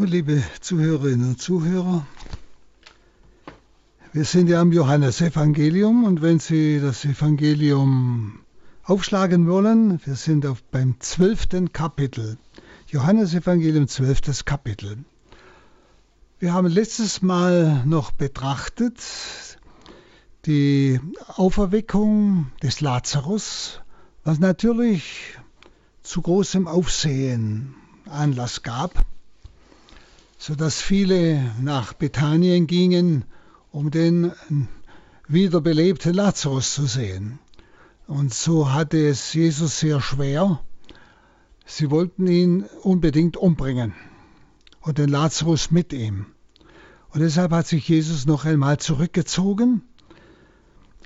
Liebe Zuhörerinnen und Zuhörer, wir sind ja am Johannesevangelium und wenn Sie das Evangelium aufschlagen wollen, wir sind auf beim zwölften Kapitel. Johannesevangelium, zwölftes Kapitel. Wir haben letztes Mal noch betrachtet die Auferweckung des Lazarus, was natürlich zu großem Aufsehen Anlass gab, sodass viele nach Bethanien gingen, um den wiederbelebten Lazarus zu sehen. Und so hatte es Jesus sehr schwer. Sie wollten ihn unbedingt umbringen und den Lazarus mit ihm. Und deshalb hat sich Jesus noch einmal zurückgezogen.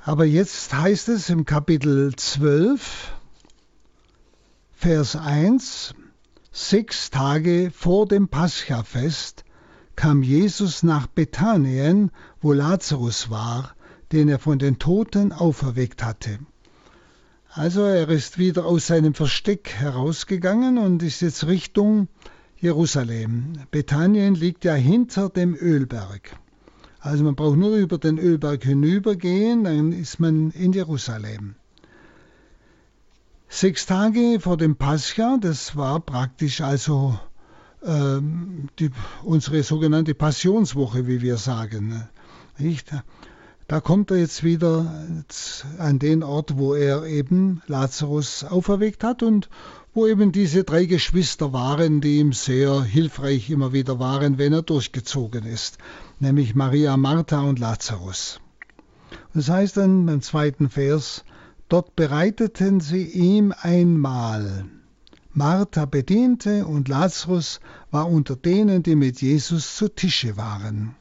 Aber jetzt heißt es im Kapitel 12, Vers 1, sechs Tage vor dem Paschafest kam Jesus nach Bethanien, wo Lazarus war, den er von den Toten auferweckt hatte. Also er ist wieder aus seinem Versteck herausgegangen und ist jetzt Richtung Jerusalem. Bethanien liegt ja hinter dem Ölberg. Also man braucht nur über den Ölberg hinübergehen, dann ist man in Jerusalem. Sechs Tage vor dem Pascha, das war praktisch also ähm, die, unsere sogenannte Passionswoche, wie wir sagen. Nicht? Da kommt er jetzt wieder an den Ort, wo er eben Lazarus auferweckt hat und wo eben diese drei Geschwister waren, die ihm sehr hilfreich immer wieder waren, wenn er durchgezogen ist, nämlich Maria, Martha und Lazarus. Das heißt dann im zweiten Vers, dort bereiteten sie ihm ein Mahl. Martha bediente und Lazarus war unter denen, die mit Jesus zu Tische waren.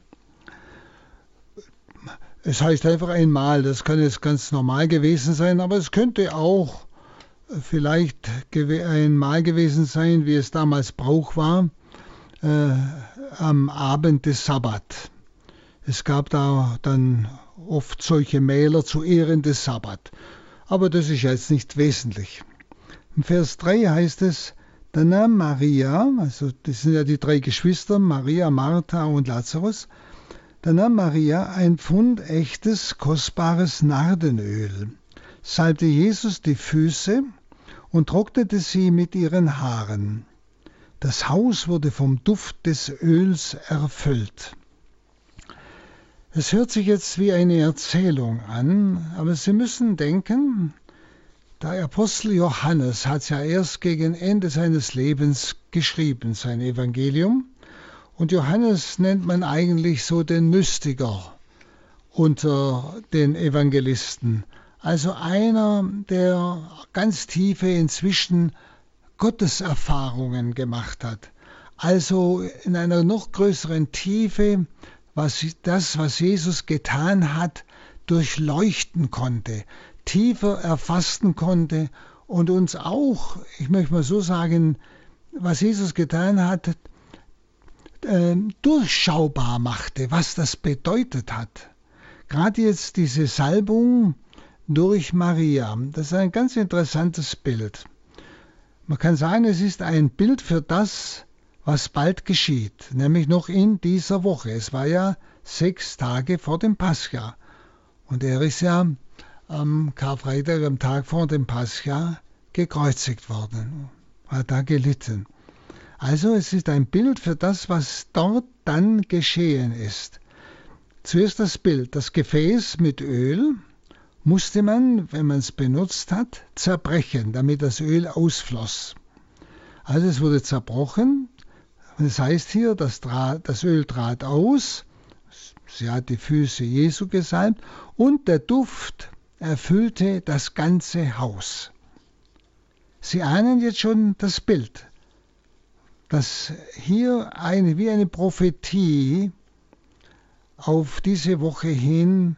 Es heißt einfach einmal, das kann jetzt ganz normal gewesen sein, aber es könnte auch vielleicht einmal gewesen sein, wie es damals Brauch war, äh, am Abend des Sabbat. Es gab da dann oft solche Mähler zu Ehren des Sabbat. Aber das ist jetzt nicht wesentlich. Im Vers 3 heißt es, da nahm Maria, also das sind ja die drei Geschwister, Maria, Martha und Lazarus, da nahm Maria ein Pfund echtes, kostbares Nardenöl, salbte Jesus die Füße und trocknete sie mit ihren Haaren. Das Haus wurde vom Duft des Öls erfüllt. Es hört sich jetzt wie eine Erzählung an, aber Sie müssen denken, der Apostel Johannes hat ja erst gegen Ende seines Lebens geschrieben, sein Evangelium, und Johannes nennt man eigentlich so den Mystiker unter den Evangelisten. Also einer, der ganz tiefe inzwischen Gotteserfahrungen gemacht hat. Also in einer noch größeren Tiefe, was das, was Jesus getan hat, durchleuchten konnte, tiefer erfassen konnte und uns auch, ich möchte mal so sagen, was Jesus getan hat, äh, durchschaubar machte, was das bedeutet hat. Gerade jetzt diese Salbung durch Maria, das ist ein ganz interessantes Bild. Man kann sagen, es ist ein Bild für das, was bald geschieht, nämlich noch in dieser Woche. Es war ja sechs Tage vor dem Pascha. Und er ist ja am Karfreitag, am Tag vor dem Pascha, gekreuzigt worden, hat da gelitten. Also es ist ein Bild für das, was dort dann geschehen ist. Zuerst das Bild, das Gefäß mit Öl musste man, wenn man es benutzt hat, zerbrechen, damit das Öl ausfloss. Also es wurde zerbrochen. Das heißt hier, das, das Öl trat aus, sie hat die Füße Jesu gesalbt und der Duft erfüllte das ganze Haus. Sie ahnen jetzt schon das Bild dass hier eine, wie eine Prophetie auf diese Woche hin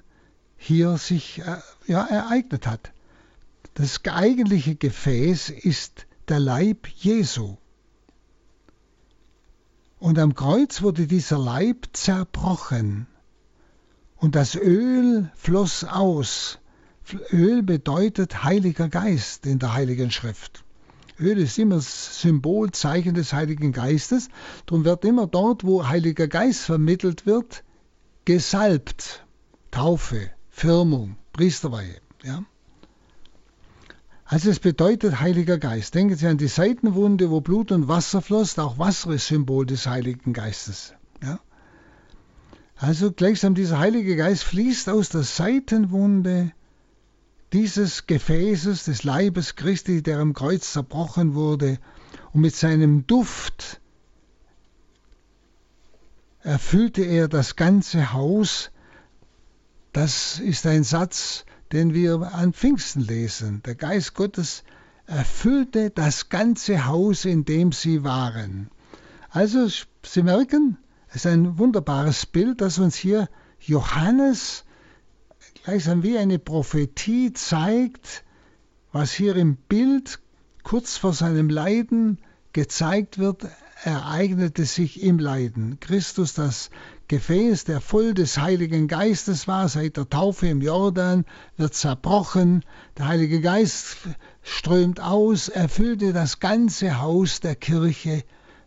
hier sich äh, ja, ereignet hat. Das eigentliche Gefäß ist der Leib Jesu. Und am Kreuz wurde dieser Leib zerbrochen und das Öl floss aus. Öl bedeutet Heiliger Geist in der Heiligen Schrift. Öl ist immer Symbol, Zeichen des Heiligen Geistes. Darum wird immer dort, wo Heiliger Geist vermittelt wird, gesalbt. Taufe, Firmung, Priesterweihe. Ja? Also es bedeutet Heiliger Geist. Denken Sie an die Seitenwunde, wo Blut und Wasser floss. Auch Wasser ist Symbol des Heiligen Geistes. Ja? Also gleichsam dieser Heilige Geist fließt aus der Seitenwunde dieses Gefäßes des Leibes Christi, der am Kreuz zerbrochen wurde, und mit seinem Duft erfüllte er das ganze Haus. Das ist ein Satz, den wir an Pfingsten lesen. Der Geist Gottes erfüllte das ganze Haus, in dem sie waren. Also, Sie merken, es ist ein wunderbares Bild, das uns hier Johannes gleichsam wie eine Prophetie zeigt, was hier im Bild kurz vor seinem Leiden gezeigt wird, ereignete sich im Leiden. Christus, das Gefäß, der voll des Heiligen Geistes war, seit der Taufe im Jordan, wird zerbrochen. Der Heilige Geist strömt aus, erfüllte das ganze Haus der Kirche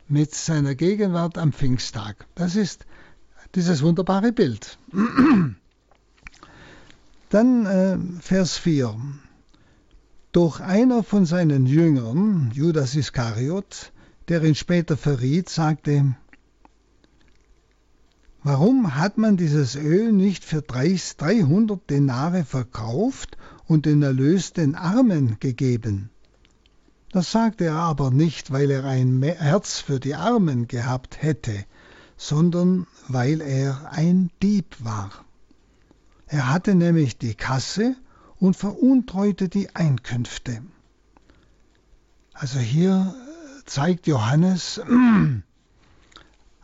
mit seiner Gegenwart am Pfingsttag. Das ist dieses wunderbare Bild. Dann äh, Vers 4. Doch einer von seinen Jüngern, Judas Iskariot, der ihn später verriet, sagte, Warum hat man dieses Öl nicht für 300 Denare verkauft und den Erlös den Armen gegeben? Das sagte er aber nicht, weil er ein Herz für die Armen gehabt hätte, sondern weil er ein Dieb war. Er hatte nämlich die Kasse und veruntreute die Einkünfte. Also hier zeigt Johannes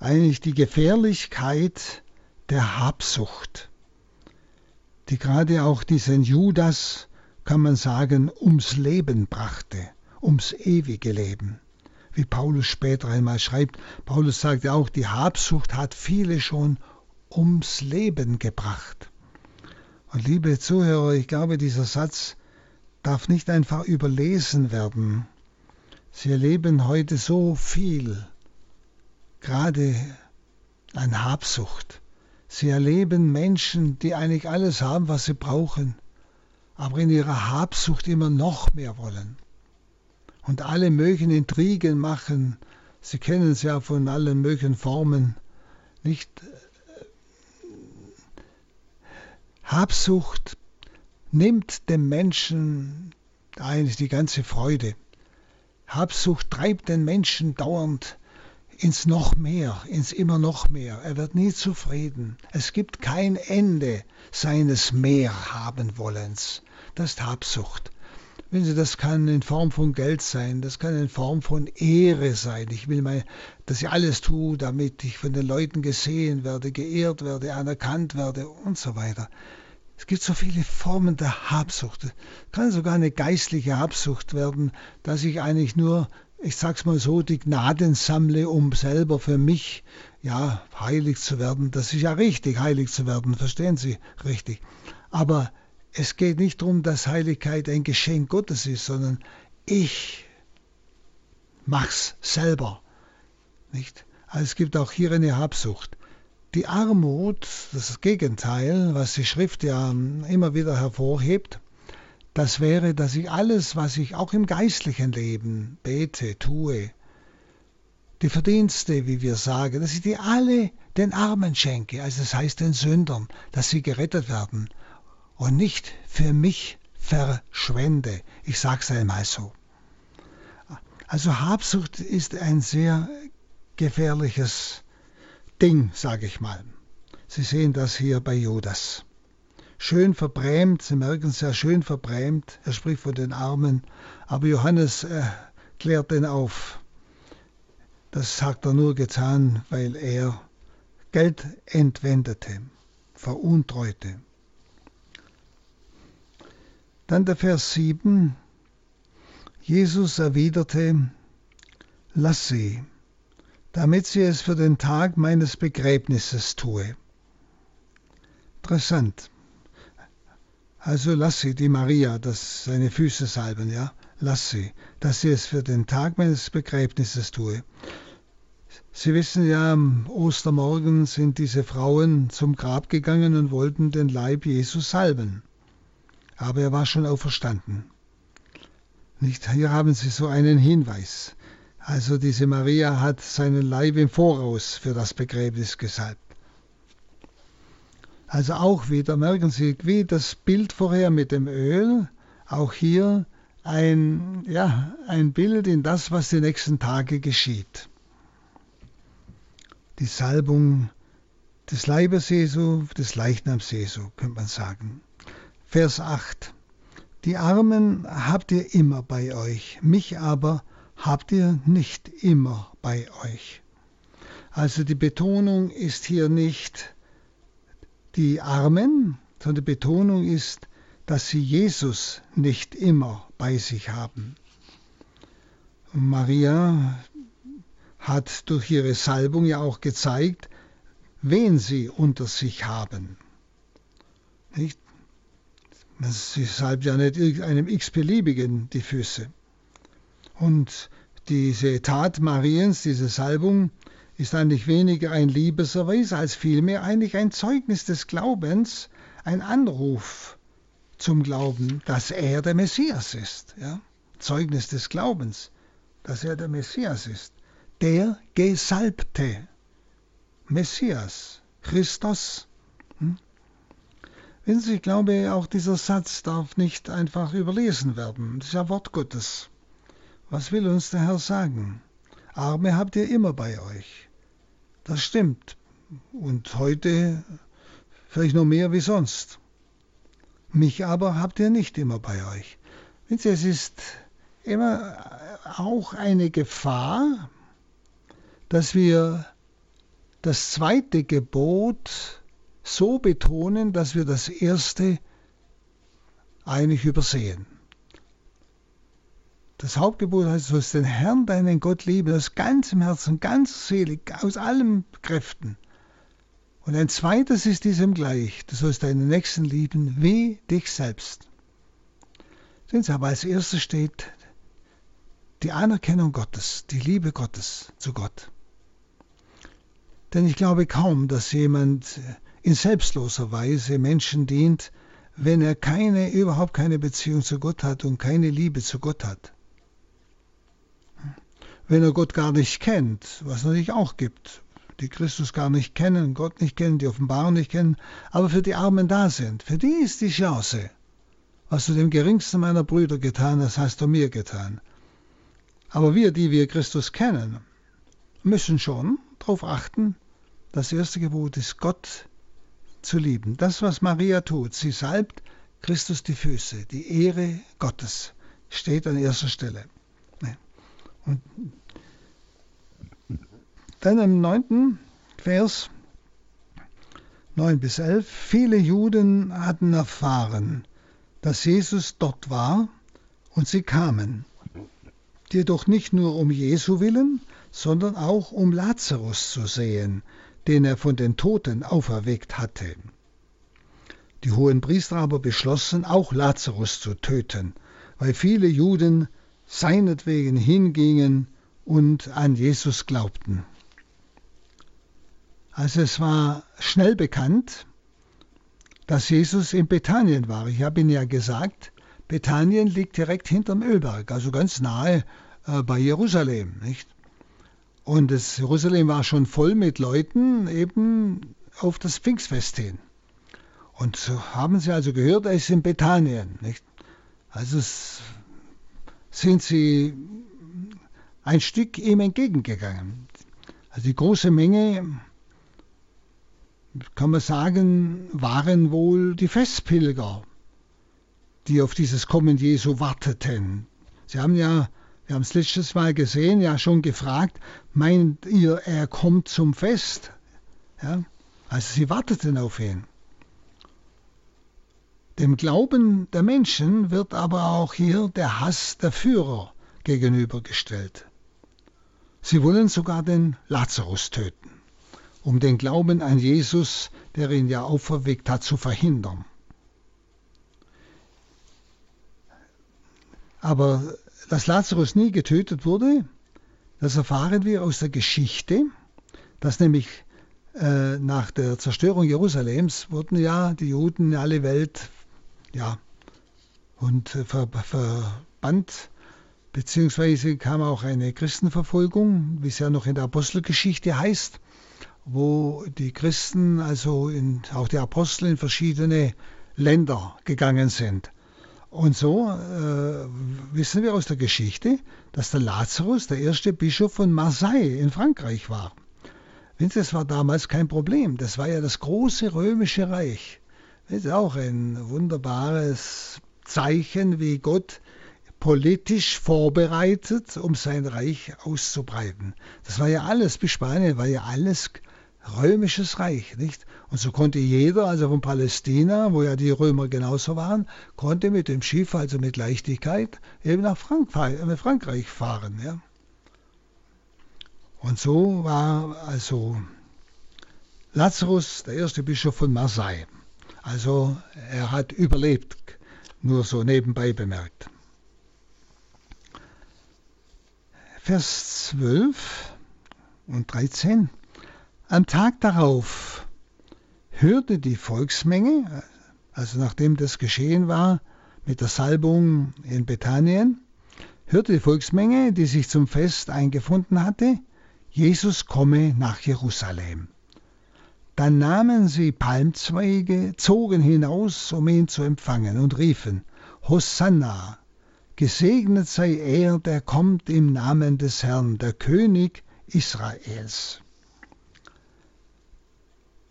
eigentlich die Gefährlichkeit der Habsucht, die gerade auch diesen Judas, kann man sagen, ums Leben brachte, ums ewige Leben. Wie Paulus später einmal schreibt, Paulus sagt ja auch, die Habsucht hat viele schon ums Leben gebracht. Und liebe Zuhörer, ich glaube, dieser Satz darf nicht einfach überlesen werden. Sie erleben heute so viel, gerade an Habsucht. Sie erleben Menschen, die eigentlich alles haben, was sie brauchen, aber in ihrer Habsucht immer noch mehr wollen und alle möglichen Intrigen machen. Sie kennen es ja von allen möglichen Formen. Nicht Habsucht nimmt dem Menschen eigentlich die ganze Freude. Habsucht treibt den Menschen dauernd ins noch mehr, ins immer noch mehr. Er wird nie zufrieden. Es gibt kein Ende seines mehr haben wollens. Das ist Habsucht. Wenn Sie, das kann in Form von Geld sein, das kann in Form von Ehre sein. Ich will mal, dass ich alles tue, damit ich von den Leuten gesehen werde, geehrt werde, anerkannt werde und so weiter. Es gibt so viele Formen der Habsucht. Es kann sogar eine geistliche Habsucht werden, dass ich eigentlich nur, ich sag's mal so, die Gnaden sammle, um selber für mich, ja, heilig zu werden. Das ist ja richtig, heilig zu werden, verstehen Sie richtig. Aber es geht nicht darum, dass Heiligkeit ein Geschenk Gottes ist, sondern ich mach's selber. Nicht? Also es gibt auch hier eine Habsucht. Die Armut, das Gegenteil, was die Schrift ja immer wieder hervorhebt, das wäre, dass ich alles, was ich auch im geistlichen Leben bete, tue, die Verdienste, wie wir sagen, dass ich die alle den Armen schenke, also das heißt den Sündern, dass sie gerettet werden und nicht für mich verschwende. Ich sage es einmal so. Also Habsucht ist ein sehr gefährliches Ding, sage ich mal. Sie sehen das hier bei Judas. Schön verbrämt, Sie merken es ja, schön verbrämt. Er spricht von den Armen, aber Johannes äh, klärt den auf. Das hat er nur getan, weil er Geld entwendete, veruntreute. Dann der Vers 7. Jesus erwiderte, lass sie, damit sie es für den Tag meines Begräbnisses tue. Interessant. Also lass sie, die Maria, das seine Füße salben, ja. lass sie, dass sie es für den Tag meines Begräbnisses tue. Sie wissen ja, am Ostermorgen sind diese Frauen zum Grab gegangen und wollten den Leib Jesus salben. Aber er war schon auferstanden. Nicht, hier haben Sie so einen Hinweis. Also diese Maria hat seinen Leib im Voraus für das Begräbnis gesalbt. Also auch wieder, merken Sie, wie das Bild vorher mit dem Öl, auch hier ein, ja, ein Bild in das, was die nächsten Tage geschieht die Salbung des Leibes Jesu, des Leichnams Jesu, könnte man sagen. Vers 8. Die Armen habt ihr immer bei euch, mich aber habt ihr nicht immer bei euch. Also die Betonung ist hier nicht die Armen, sondern die Betonung ist, dass sie Jesus nicht immer bei sich haben. Maria, hat durch ihre Salbung ja auch gezeigt, wen sie unter sich haben. Nicht? Sie salbt ja nicht einem x-beliebigen die Füße. Und diese Tat Mariens, diese Salbung, ist eigentlich weniger ein Liebeserweis als vielmehr eigentlich ein Zeugnis des Glaubens, ein Anruf zum Glauben, dass er der Messias ist. Ja? Zeugnis des Glaubens, dass er der Messias ist der Gesalbte, Messias, Christus. Hm? Wenn Sie, ich glaube, auch dieser Satz darf nicht einfach überlesen werden. Das ist ja Wort Gottes. Was will uns der Herr sagen? Arme habt ihr immer bei euch. Das stimmt. Und heute vielleicht noch mehr wie sonst. Mich aber habt ihr nicht immer bei euch. Es ist immer auch eine Gefahr, dass wir das zweite Gebot so betonen, dass wir das erste eigentlich übersehen. Das Hauptgebot heißt, du sollst den Herrn, deinen Gott lieben, aus ganzem Herzen, ganz selig, aus allen Kräften. Und ein zweites ist diesem gleich, du sollst deinen Nächsten lieben wie dich selbst. Denn aber als erstes steht die Anerkennung Gottes, die Liebe Gottes zu Gott. Denn ich glaube kaum, dass jemand in selbstloser Weise Menschen dient, wenn er keine, überhaupt keine Beziehung zu Gott hat und keine Liebe zu Gott hat. Wenn er Gott gar nicht kennt, was natürlich auch gibt, die Christus gar nicht kennen, Gott nicht kennen, die Offenbarung nicht kennen, aber für die Armen da sind, für die ist die Chance. Was du dem geringsten meiner Brüder getan hast, hast du mir getan. Aber wir, die wir Christus kennen, müssen schon darauf achten, das erste Gebot ist, Gott zu lieben. Das, was Maria tut, sie salbt Christus die Füße. Die Ehre Gottes steht an erster Stelle. Und dann im neunten Vers 9 bis 11. Viele Juden hatten erfahren, dass Jesus dort war und sie kamen. Jedoch nicht nur um Jesu willen, sondern auch um Lazarus zu sehen, den er von den Toten auferweckt hatte. Die hohen Priester aber beschlossen, auch Lazarus zu töten, weil viele Juden seinetwegen hingingen und an Jesus glaubten. Also es war schnell bekannt, dass Jesus in Bethanien war. Ich habe Ihnen ja gesagt, Bethanien liegt direkt hinterm Ölberg, also ganz nahe äh, bei Jerusalem. Nicht? Und das Jerusalem war schon voll mit Leuten eben auf das Pfingstfest hin. Und so haben sie also gehört, er ist in Bethanien. Nicht? Also sind sie ein Stück ihm entgegengegangen. Also die große Menge, kann man sagen, waren wohl die Festpilger, die auf dieses Kommen Jesu warteten. Sie haben ja wir haben es letztes Mal gesehen, ja schon gefragt, meint ihr, er kommt zum Fest? Ja? Also sie warteten auf ihn. Dem Glauben der Menschen wird aber auch hier der Hass der Führer gegenübergestellt. Sie wollen sogar den Lazarus töten, um den Glauben an Jesus, der ihn ja auferweckt hat, zu verhindern. Aber dass Lazarus nie getötet wurde, das erfahren wir aus der Geschichte, dass nämlich äh, nach der Zerstörung Jerusalems wurden ja die Juden in alle Welt ja, und äh, ver, verbannt, beziehungsweise kam auch eine Christenverfolgung, wie es ja noch in der Apostelgeschichte heißt, wo die Christen, also in, auch die Apostel in verschiedene Länder gegangen sind. Und so äh, wissen wir aus der Geschichte, dass der Lazarus der erste Bischof von Marseille in Frankreich war. Das war damals kein Problem. Das war ja das große römische Reich. Das ist auch ein wunderbares Zeichen, wie Gott politisch vorbereitet, um sein Reich auszubreiten. Das war ja alles, bis Spanien war ja alles römisches Reich, nicht? Und so konnte jeder, also von Palästina, wo ja die Römer genauso waren, konnte mit dem Schiff, also mit Leichtigkeit, eben nach äh, Frankreich fahren, ja. Und so war also Lazarus der erste Bischof von Marseille. Also er hat überlebt, nur so nebenbei bemerkt. Vers 12 und 13. Am Tag darauf hörte die Volksmenge, also nachdem das geschehen war mit der Salbung in Bethanien, hörte die Volksmenge, die sich zum Fest eingefunden hatte, Jesus komme nach Jerusalem. Dann nahmen sie Palmzweige, zogen hinaus, um ihn zu empfangen, und riefen, Hosanna, gesegnet sei er, der kommt im Namen des Herrn, der König Israels.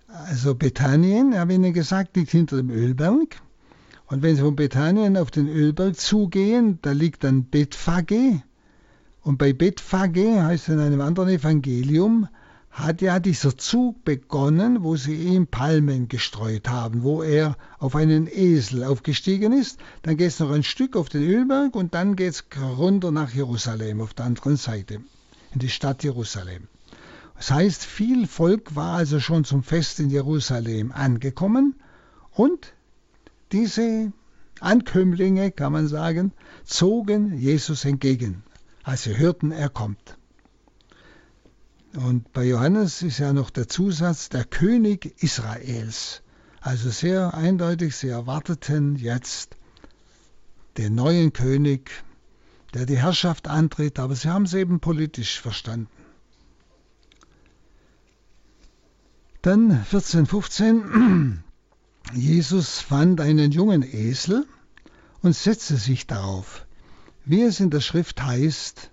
Also Bethanien, habe ich Ihnen gesagt, liegt hinter dem Ölberg. Und wenn Sie von Bethanien auf den Ölberg zugehen, da liegt dann Bethphage. Und bei Bethphage heißt in einem anderen Evangelium, hat ja dieser Zug begonnen, wo sie ihm Palmen gestreut haben, wo er auf einen Esel aufgestiegen ist. Dann geht es noch ein Stück auf den Ölberg und dann geht es runter nach Jerusalem auf der anderen Seite, in die Stadt Jerusalem. Das heißt, viel Volk war also schon zum Fest in Jerusalem angekommen und diese Ankömmlinge, kann man sagen, zogen Jesus entgegen, als sie hörten, er kommt. Und bei Johannes ist ja noch der Zusatz der König Israels. Also sehr eindeutig, sie erwarteten jetzt den neuen König, der die Herrschaft antritt, aber sie haben es eben politisch verstanden. Dann 1415, Jesus fand einen jungen Esel und setzte sich darauf. Wie es in der Schrift heißt,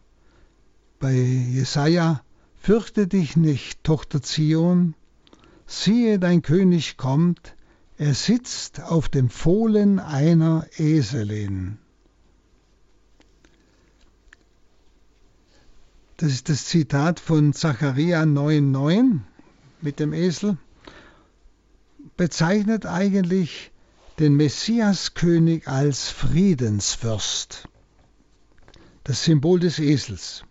bei Jesaja, Fürchte dich nicht, Tochter Zion, siehe, dein König kommt, er sitzt auf dem Fohlen einer Eselin. Das ist das Zitat von Zachariah 9,9 mit dem Esel, bezeichnet eigentlich den Messiaskönig als Friedensfürst. Das Symbol des Esels.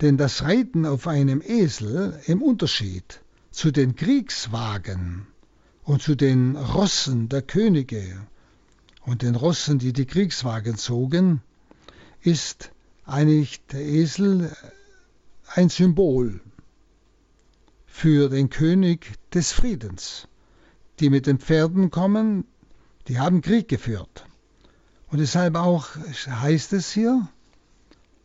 Denn das Reiten auf einem Esel im Unterschied zu den Kriegswagen und zu den Rossen der Könige und den Rossen, die die Kriegswagen zogen, ist eigentlich der Esel ein Symbol für den König des Friedens. Die mit den Pferden kommen, die haben Krieg geführt. Und deshalb auch heißt es hier,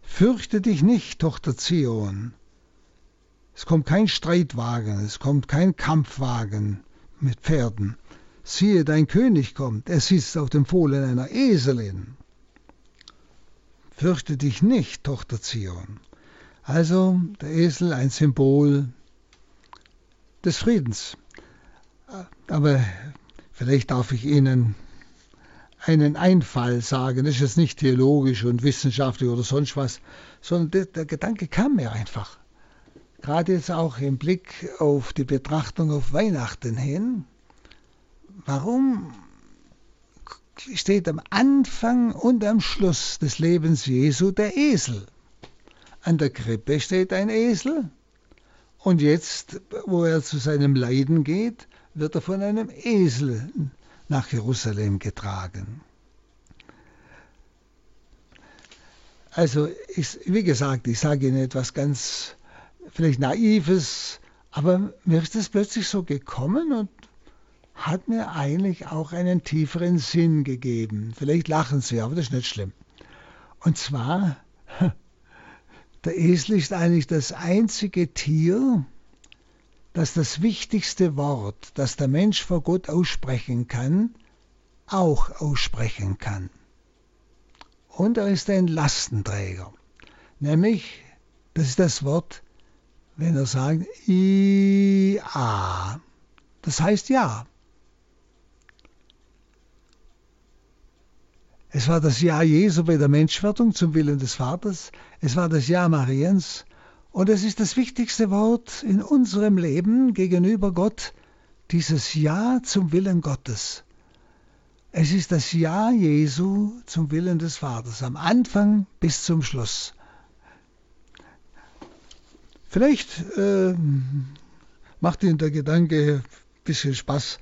fürchte dich nicht, Tochter Zion. Es kommt kein Streitwagen, es kommt kein Kampfwagen mit Pferden. Siehe, dein König kommt, er sitzt auf dem Fohlen einer Eselin. Fürchte dich nicht, Tochter Zion. Also der Esel ein Symbol des Friedens. Aber vielleicht darf ich Ihnen einen Einfall sagen. Das ist jetzt nicht theologisch und wissenschaftlich oder sonst was, sondern der, Gedanke kam mir einfach. Gerade jetzt auch im Blick auf die Betrachtung auf Weihnachten hin. Warum steht am Anfang und am Schluss des Lebens Jesu der Esel? An der Krippe steht ein Esel, und jetzt, wo er zu seinem Leiden geht, wird er von einem Esel nach Jerusalem getragen. Also, ich, wie gesagt, ich sage Ihnen etwas ganz vielleicht Naives, aber mir ist das plötzlich so gekommen und hat mir eigentlich auch einen tieferen Sinn gegeben. Vielleicht lachen Sie, aber das ist nicht schlimm. Und zwar, der Esel ist eigentlich das einzige Tier, das das wichtigste Wort, das der Mensch vor Gott aussprechen kann, auch aussprechen kann. Und er ist ein Lastenträger. Nämlich, das ist das Wort, wenn er sagt, I-A. Das heißt ja. Es war das Ja Jesu bei der Menschwerdung zum Willen des Vaters. Es war das Ja Mariens. Und es ist das wichtigste Wort in unserem Leben gegenüber Gott, dieses Ja zum Willen Gottes. Es ist das Ja Jesu zum Willen des Vaters, am Anfang bis zum Schluss. Vielleicht äh, macht Ihnen der Gedanke ein bisschen Spaß,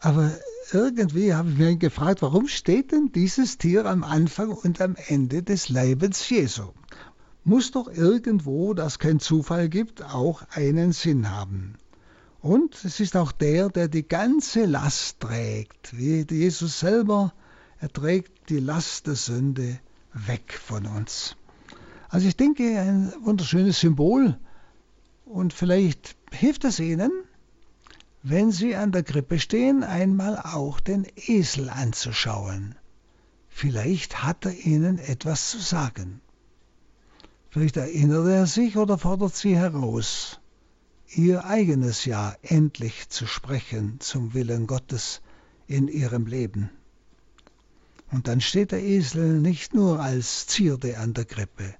aber irgendwie habe ich mich gefragt, warum steht denn dieses Tier am Anfang und am Ende des Lebens Jesu? Muss doch irgendwo, das kein Zufall gibt, auch einen Sinn haben. Und es ist auch der, der die ganze Last trägt, wie Jesus selber, er trägt die Last der Sünde weg von uns. Also ich denke, ein wunderschönes Symbol und vielleicht hilft es Ihnen, wenn Sie an der Krippe stehen, einmal auch den Esel anzuschauen. Vielleicht hat er Ihnen etwas zu sagen. Vielleicht erinnert er sich oder fordert Sie heraus, Ihr eigenes Ja endlich zu sprechen zum Willen Gottes in Ihrem Leben. Und dann steht der Esel nicht nur als Zierde an der Krippe,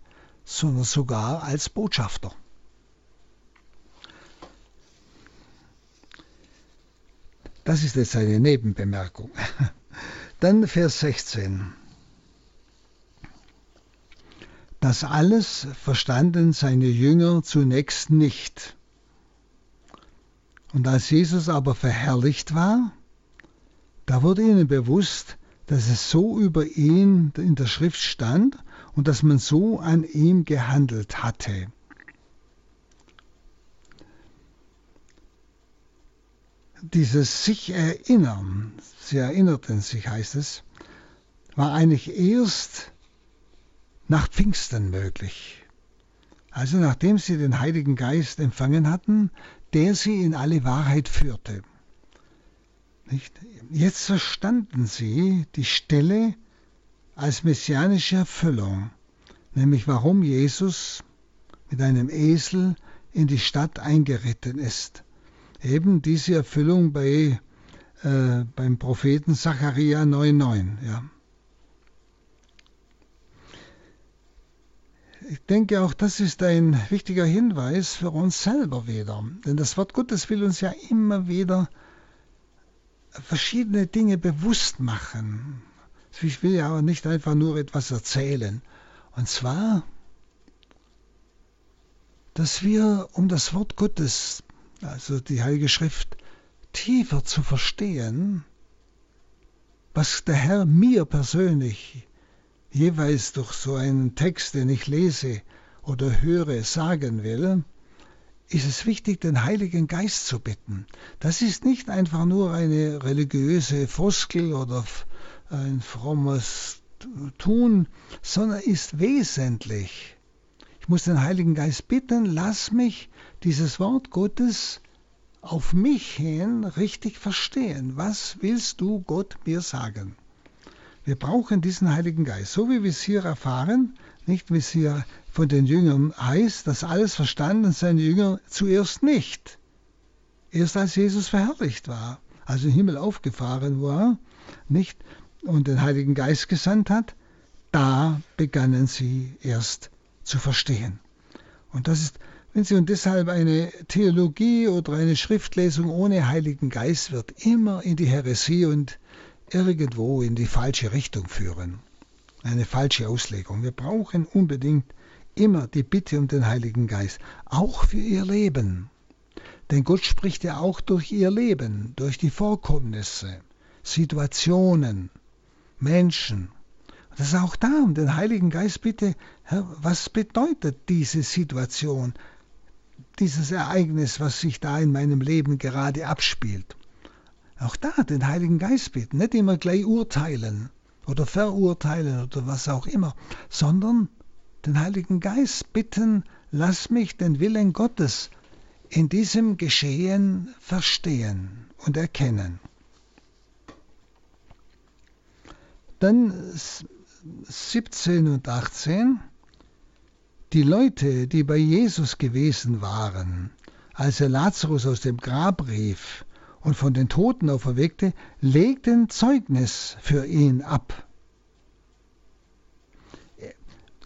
sondern sogar als Botschafter. Das ist jetzt eine Nebenbemerkung. Dann Vers 16. Das alles verstanden seine Jünger zunächst nicht. Und als Jesus aber verherrlicht war, da wurde ihnen bewusst, dass es so über ihn in der Schrift stand und dass man so an ihm gehandelt hatte. dieses sich erinnern, sie erinnerten sich, heißt es, war eigentlich erst nach Pfingsten möglich. Also nachdem sie den Heiligen Geist empfangen hatten, der sie in alle Wahrheit führte. Nicht? Jetzt verstanden sie die Stelle als messianische Erfüllung, nämlich warum Jesus mit einem Esel in die Stadt eingeritten ist eben diese Erfüllung bei, äh, beim Propheten Zacharia 9,9. Ja. Ich denke auch, das ist ein wichtiger Hinweis für uns selber wieder. Denn das Wort Gottes will uns ja immer wieder verschiedene Dinge bewusst machen. Ich will ja auch nicht einfach nur etwas erzählen. Und zwar, dass wir um das Wort Gottes also die Heilige Schrift, tiefer zu verstehen, was der Herr mir persönlich jeweils durch so einen Text, den ich lese oder höre, sagen will, ist es wichtig, den Heiligen Geist zu bitten. Das ist nicht einfach nur eine religiöse Floskel oder ein frommes Tun, sondern ist wesentlich. Ich muss den Heiligen Geist bitten, lass mich dieses Wort Gottes auf mich hin richtig verstehen. Was willst du Gott mir sagen? Wir brauchen diesen Heiligen Geist, so wie wir es hier erfahren, nicht wie es hier von den Jüngern heißt, dass alles verstanden seine Jünger zuerst nicht. Erst als Jesus verherrlicht war, also im Himmel aufgefahren war, nicht und den Heiligen Geist gesandt hat, da begannen sie erst zu verstehen. Und das ist, wenn Sie und deshalb eine Theologie oder eine Schriftlesung ohne Heiligen Geist wird immer in die Häresie und irgendwo in die falsche Richtung führen. Eine falsche Auslegung. Wir brauchen unbedingt immer die Bitte um den Heiligen Geist, auch für Ihr Leben. Denn Gott spricht ja auch durch Ihr Leben, durch die Vorkommnisse, Situationen, Menschen. Das ist auch da um den Heiligen Geist bitte, Herr, was bedeutet diese Situation, dieses Ereignis, was sich da in meinem Leben gerade abspielt? Auch da den Heiligen Geist bitten, nicht immer gleich urteilen oder verurteilen oder was auch immer, sondern den Heiligen Geist bitten, lass mich den Willen Gottes in diesem Geschehen verstehen und erkennen. Dann 17 und 18. Die Leute, die bei Jesus gewesen waren, als er Lazarus aus dem Grab rief und von den Toten auferweckte, legten Zeugnis für ihn ab.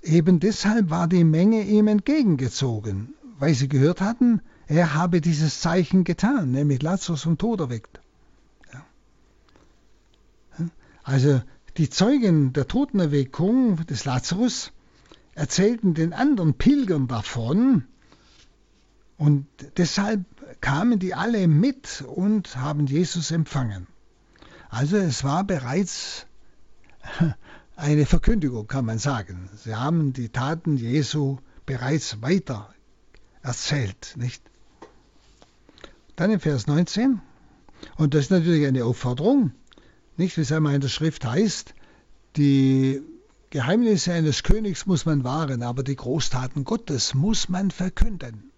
Eben deshalb war die Menge ihm entgegengezogen, weil sie gehört hatten, er habe dieses Zeichen getan, nämlich Lazarus vom Tod erweckt. Also die Zeugen der Totenerweckung des Lazarus erzählten den anderen Pilgern davon und deshalb kamen die alle mit und haben Jesus empfangen. Also es war bereits eine Verkündigung, kann man sagen. Sie haben die Taten Jesu bereits weiter erzählt, nicht? Dann im Vers 19, und das ist natürlich eine Aufforderung, nicht, wie es einmal in der Schrift heißt, die Geheimnisse eines Königs muss man wahren, aber die Großtaten Gottes muss man verkünden.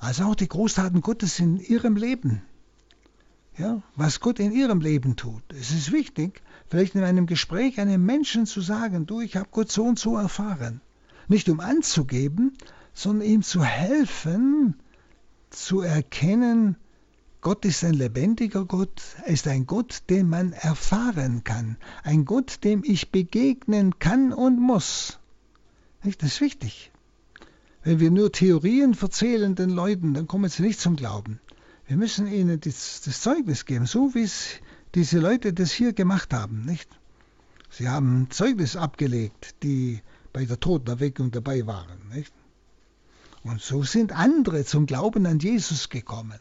Also auch die Großtaten Gottes in ihrem Leben. Ja, was Gott in ihrem Leben tut. Es ist wichtig, vielleicht in einem Gespräch einem Menschen zu sagen, du, ich habe Gott so und so erfahren. Nicht um anzugeben, sondern ihm zu helfen, zu erkennen, Gott ist ein lebendiger Gott, er ist ein Gott, den man erfahren kann, ein Gott, dem ich begegnen kann und muss. Das ist wichtig. Wenn wir nur Theorien erzählen den Leuten, dann kommen sie nicht zum Glauben. Wir müssen ihnen das, das Zeugnis geben, so wie es diese Leute das hier gemacht haben, nicht? Sie haben Zeugnis abgelegt, die bei der Totenerweckung dabei waren, nicht? Und so sind andere zum Glauben an Jesus gekommen.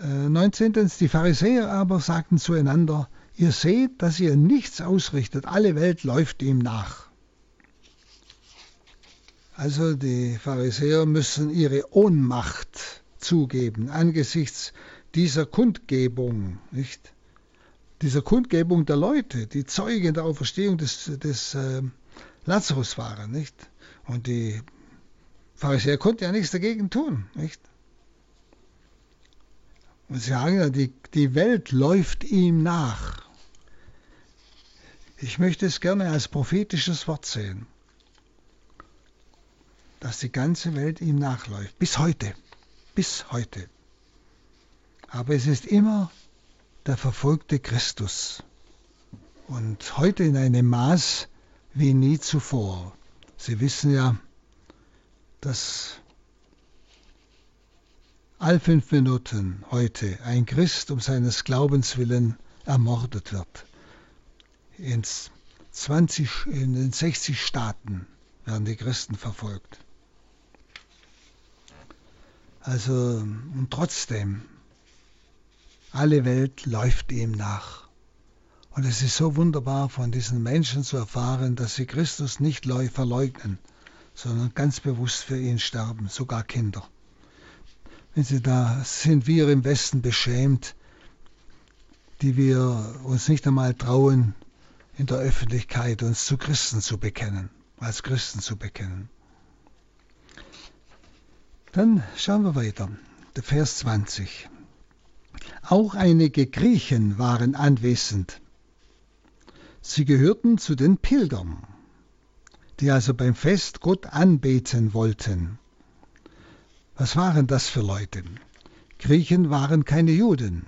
19. Äh, die Pharisäer aber sagten zueinander, ihr seht, dass ihr nichts ausrichtet, alle Welt läuft ihm nach. Also die Pharisäer müssen ihre Ohnmacht zugeben angesichts dieser Kundgebung, nicht? Dieser Kundgebung der Leute, die Zeugen der Auferstehung des, des äh, Lazarus waren, nicht? Und die Pharisäer konnten ja nichts dagegen tun, nicht? Und sie sagen ja, die, die Welt läuft ihm nach. Ich möchte es gerne als prophetisches Wort sehen, dass die ganze Welt ihm nachläuft, bis heute, bis heute. Aber es ist immer der verfolgte Christus und heute in einem Maß wie nie zuvor. Sie wissen ja, dass all fünf Minuten heute ein Christ um seines Glaubens willen ermordet wird. In, 20, in den 60 Staaten werden die Christen verfolgt. Also, und trotzdem, alle Welt läuft ihm nach. Und es ist so wunderbar, von diesen Menschen zu erfahren, dass sie Christus nicht verleugnen, sondern ganz bewusst für ihn sterben, sogar Kinder. Wenn Sie da sind wir im Westen beschämt, die wir uns nicht einmal trauen, in der Öffentlichkeit uns zu Christen zu bekennen, als Christen zu bekennen. Dann schauen wir weiter. Der Vers 20. Auch einige Griechen waren anwesend. Sie gehörten zu den Pilgern, die also beim Fest Gott anbeten wollten. Was waren das für Leute? Griechen waren keine Juden.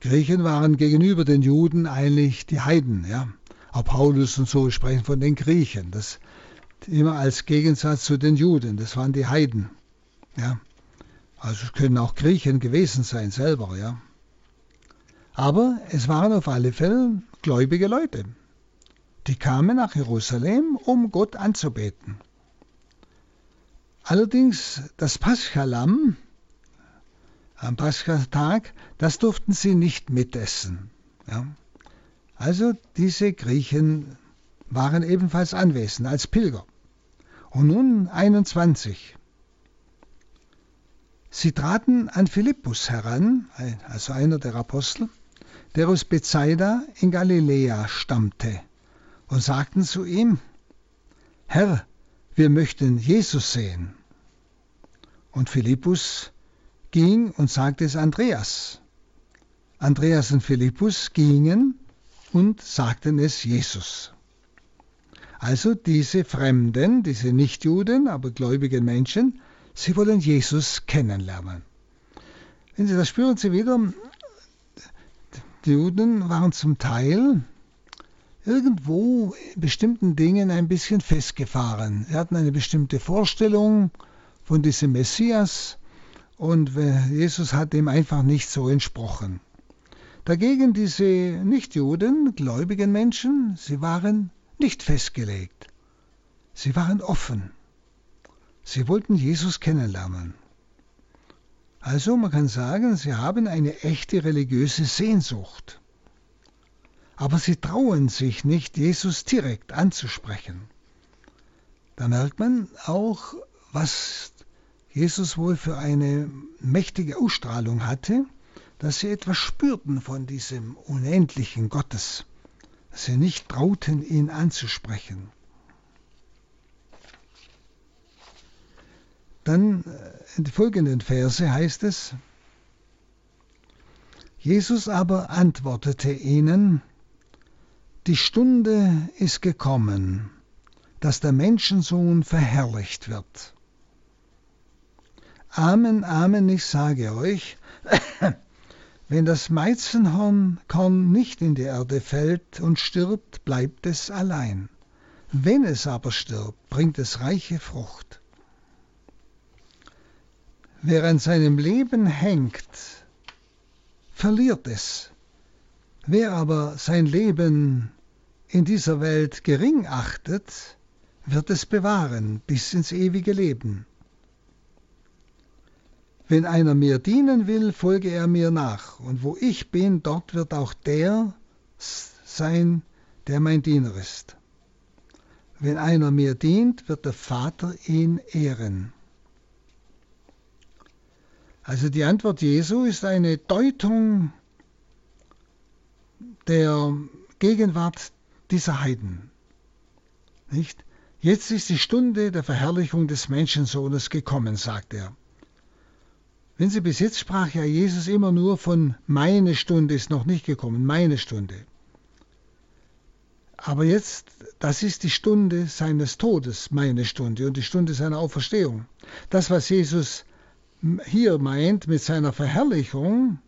Griechen waren gegenüber den Juden eigentlich die Heiden. Ja? Auch Paulus und so sprechen von den Griechen. Das immer als Gegensatz zu den Juden. Das waren die Heiden. Ja? Also es können auch Griechen gewesen sein selber. Ja? Aber es waren auf alle Fälle gläubige Leute. Die kamen nach Jerusalem, um Gott anzubeten. Allerdings das Paschalam am Paschatag, das durften sie nicht mitessen. Ja. Also diese Griechen waren ebenfalls anwesend als Pilger. Und nun 21. Sie traten an Philippus heran, also einer der Apostel, der aus Bethsaida in Galiläa stammte, und sagten zu ihm, Herr, wir möchten Jesus sehen. Und Philippus ging und sagte es Andreas. Andreas und Philippus gingen und sagten es Jesus. Also diese Fremden, diese Nichtjuden, aber gläubigen Menschen, sie wollen Jesus kennenlernen. Wenn Sie das spüren Sie wieder, die Juden waren zum Teil irgendwo in bestimmten Dingen ein bisschen festgefahren. Sie hatten eine bestimmte Vorstellung von diesem Messias und Jesus hat dem einfach nicht so entsprochen. Dagegen diese Nichtjuden, gläubigen Menschen, sie waren nicht festgelegt. Sie waren offen. Sie wollten Jesus kennenlernen. Also man kann sagen, sie haben eine echte religiöse Sehnsucht. Aber sie trauen sich nicht, Jesus direkt anzusprechen. Da merkt man auch, was Jesus wohl für eine mächtige Ausstrahlung hatte, dass sie etwas spürten von diesem unendlichen Gottes sie nicht trauten, ihn anzusprechen. Dann äh, in den folgenden Verse heißt es, Jesus aber antwortete ihnen, die Stunde ist gekommen, dass der Menschensohn verherrlicht wird. Amen, Amen, ich sage euch, Wenn das Weizenhorn nicht in die Erde fällt und stirbt, bleibt es allein. Wenn es aber stirbt, bringt es reiche Frucht. Wer an seinem Leben hängt, verliert es. Wer aber sein Leben in dieser Welt gering achtet, wird es bewahren bis ins ewige Leben. Wenn einer mir dienen will, folge er mir nach. Und wo ich bin, dort wird auch der sein, der mein Diener ist. Wenn einer mir dient, wird der Vater ihn ehren. Also die Antwort Jesu ist eine Deutung der Gegenwart dieser Heiden. Nicht? Jetzt ist die Stunde der Verherrlichung des Menschensohnes gekommen, sagt er. Wenn Sie bis jetzt sprach ja Jesus immer nur von meine Stunde ist noch nicht gekommen, meine Stunde. Aber jetzt, das ist die Stunde seines Todes, meine Stunde und die Stunde seiner Auferstehung. Das, was Jesus hier meint mit seiner Verherrlichung,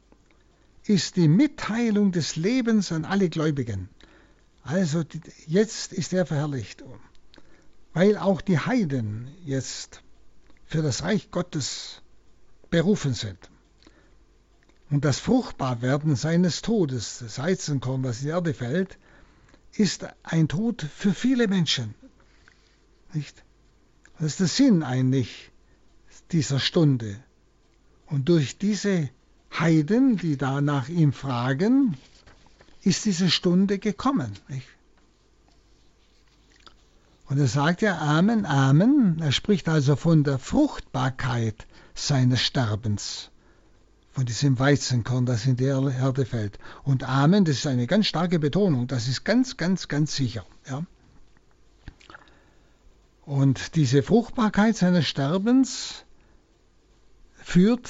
ist die Mitteilung des Lebens an alle Gläubigen. Also jetzt ist er verherrlicht, weil auch die Heiden jetzt für das Reich Gottes berufen sind. Und das Fruchtbarwerden seines Todes, das Weizenkorn, was in die Erde fällt, ist ein Tod für viele Menschen. Nicht? Das ist der Sinn eigentlich dieser Stunde. Und durch diese Heiden, die da nach ihm fragen, ist diese Stunde gekommen. Nicht? Und er sagt ja Amen, Amen. Er spricht also von der Fruchtbarkeit seines Sterbens. Von diesem Weizenkorn, das in der Erde fällt. Und Amen, das ist eine ganz starke Betonung. Das ist ganz, ganz, ganz sicher. Ja. Und diese Fruchtbarkeit seines Sterbens führt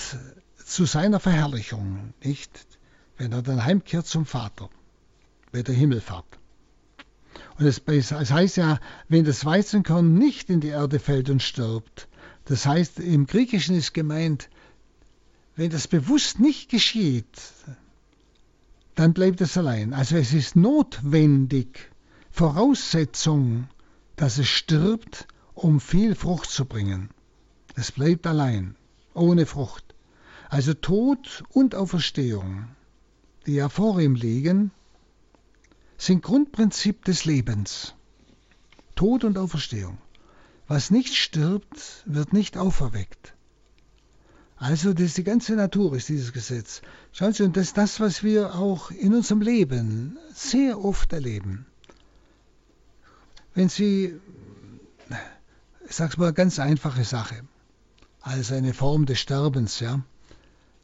zu seiner Verherrlichung, nicht? Wenn er dann heimkehrt zum Vater, bei der Himmelfahrt. Und es, es heißt ja, wenn das Weizenkorn nicht in die Erde fällt und stirbt, das heißt, im Griechischen ist gemeint, wenn das bewusst nicht geschieht, dann bleibt es allein. Also es ist notwendig, Voraussetzung, dass es stirbt, um viel Frucht zu bringen. Es bleibt allein, ohne Frucht. Also Tod und Auferstehung, die ja vor ihm liegen, sind Grundprinzip des Lebens. Tod und Auferstehung. Was nicht stirbt, wird nicht auferweckt. Also das die ganze Natur, ist dieses Gesetz. Schauen Sie, und das ist das, was wir auch in unserem Leben sehr oft erleben. Wenn Sie, ich sag's mal, ganz einfache Sache, als eine Form des Sterbens, ja,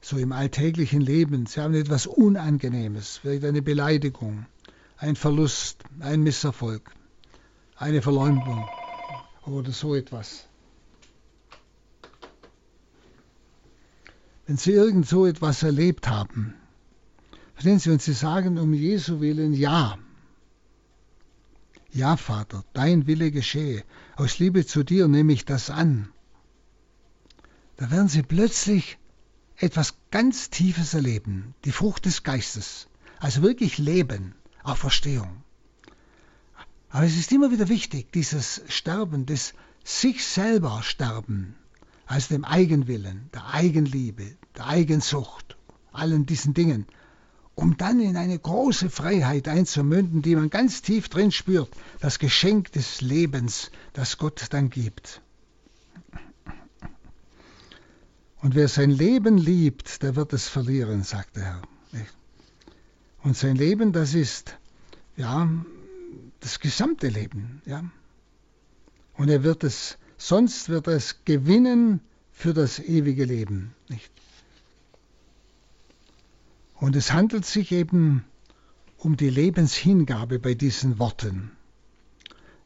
so im alltäglichen Leben, Sie haben etwas Unangenehmes, vielleicht eine Beleidigung, ein Verlust, ein Misserfolg, eine Verleumdung oder so etwas. Wenn Sie irgend so etwas erlebt haben, verstehen Sie, und Sie sagen um Jesu willen Ja. Ja, Vater, dein Wille geschehe. Aus Liebe zu dir nehme ich das an. Da werden Sie plötzlich etwas ganz Tiefes erleben, die Frucht des Geistes, also wirklich Leben, auch Verstehung. Aber es ist immer wieder wichtig, dieses Sterben, das sich selber Sterben, also dem Eigenwillen, der Eigenliebe, der Eigensucht, allen diesen Dingen, um dann in eine große Freiheit einzumünden, die man ganz tief drin spürt, das Geschenk des Lebens, das Gott dann gibt. Und wer sein Leben liebt, der wird es verlieren, sagt der Herr. Und sein Leben, das ist ja das gesamte Leben, ja. Und er wird es, sonst wird er es gewinnen für das ewige Leben, nicht? Und es handelt sich eben um die Lebenshingabe bei diesen Worten.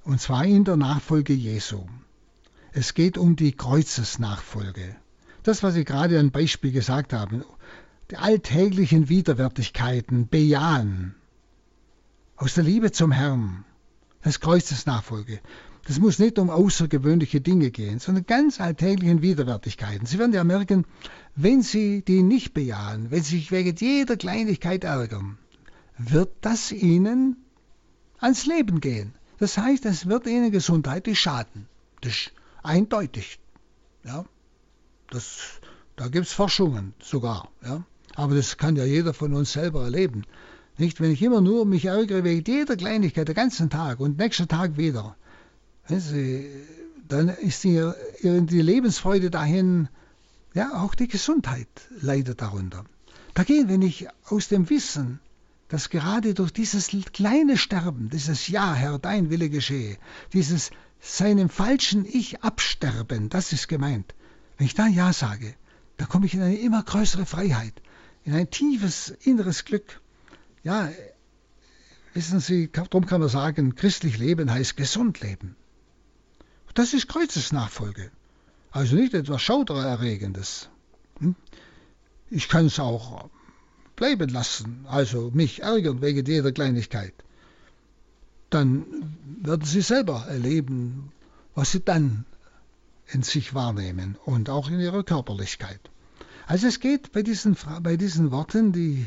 Und zwar in der Nachfolge Jesu. Es geht um die Kreuzesnachfolge. Das, was ich gerade ein Beispiel gesagt habe, die alltäglichen Widerwärtigkeiten bejahen. Aus der Liebe zum Herrn. Das Kreuzesnachfolge. Das muss nicht um außergewöhnliche Dinge gehen, sondern ganz alltäglichen Widerwärtigkeiten. Sie werden ja merken, wenn Sie die nicht bejahen, wenn Sie sich wegen jeder Kleinigkeit ärgern, wird das Ihnen ans Leben gehen. Das heißt, es wird Ihnen gesundheitlich schaden. Das ist eindeutig. Ja. Das, da gibt es Forschungen sogar. Ja? Aber das kann ja jeder von uns selber erleben. Nicht, wenn ich immer nur mich ärgere wegen jeder Kleinigkeit, den ganzen Tag und nächsten Tag wieder, dann ist die, die Lebensfreude dahin, ja, auch die Gesundheit leidet darunter. Dagegen, wenn ich aus dem Wissen, dass gerade durch dieses kleine Sterben, dieses Ja, Herr, dein Wille geschehe, dieses seinem falschen Ich absterben, das ist gemeint, wenn ich da Ja sage, dann komme ich in eine immer größere Freiheit, in ein tiefes inneres Glück. Ja, wissen Sie, darum kann man sagen, christlich leben heißt gesund leben. Das ist Kreuzesnachfolge. Also nicht etwas Schaudererregendes. Hm? Ich kann es auch bleiben lassen, also mich ärgern wegen jeder Kleinigkeit. Dann werden Sie selber erleben, was Sie dann in sich wahrnehmen und auch in ihrer Körperlichkeit. Also es geht bei diesen, bei diesen Worten, die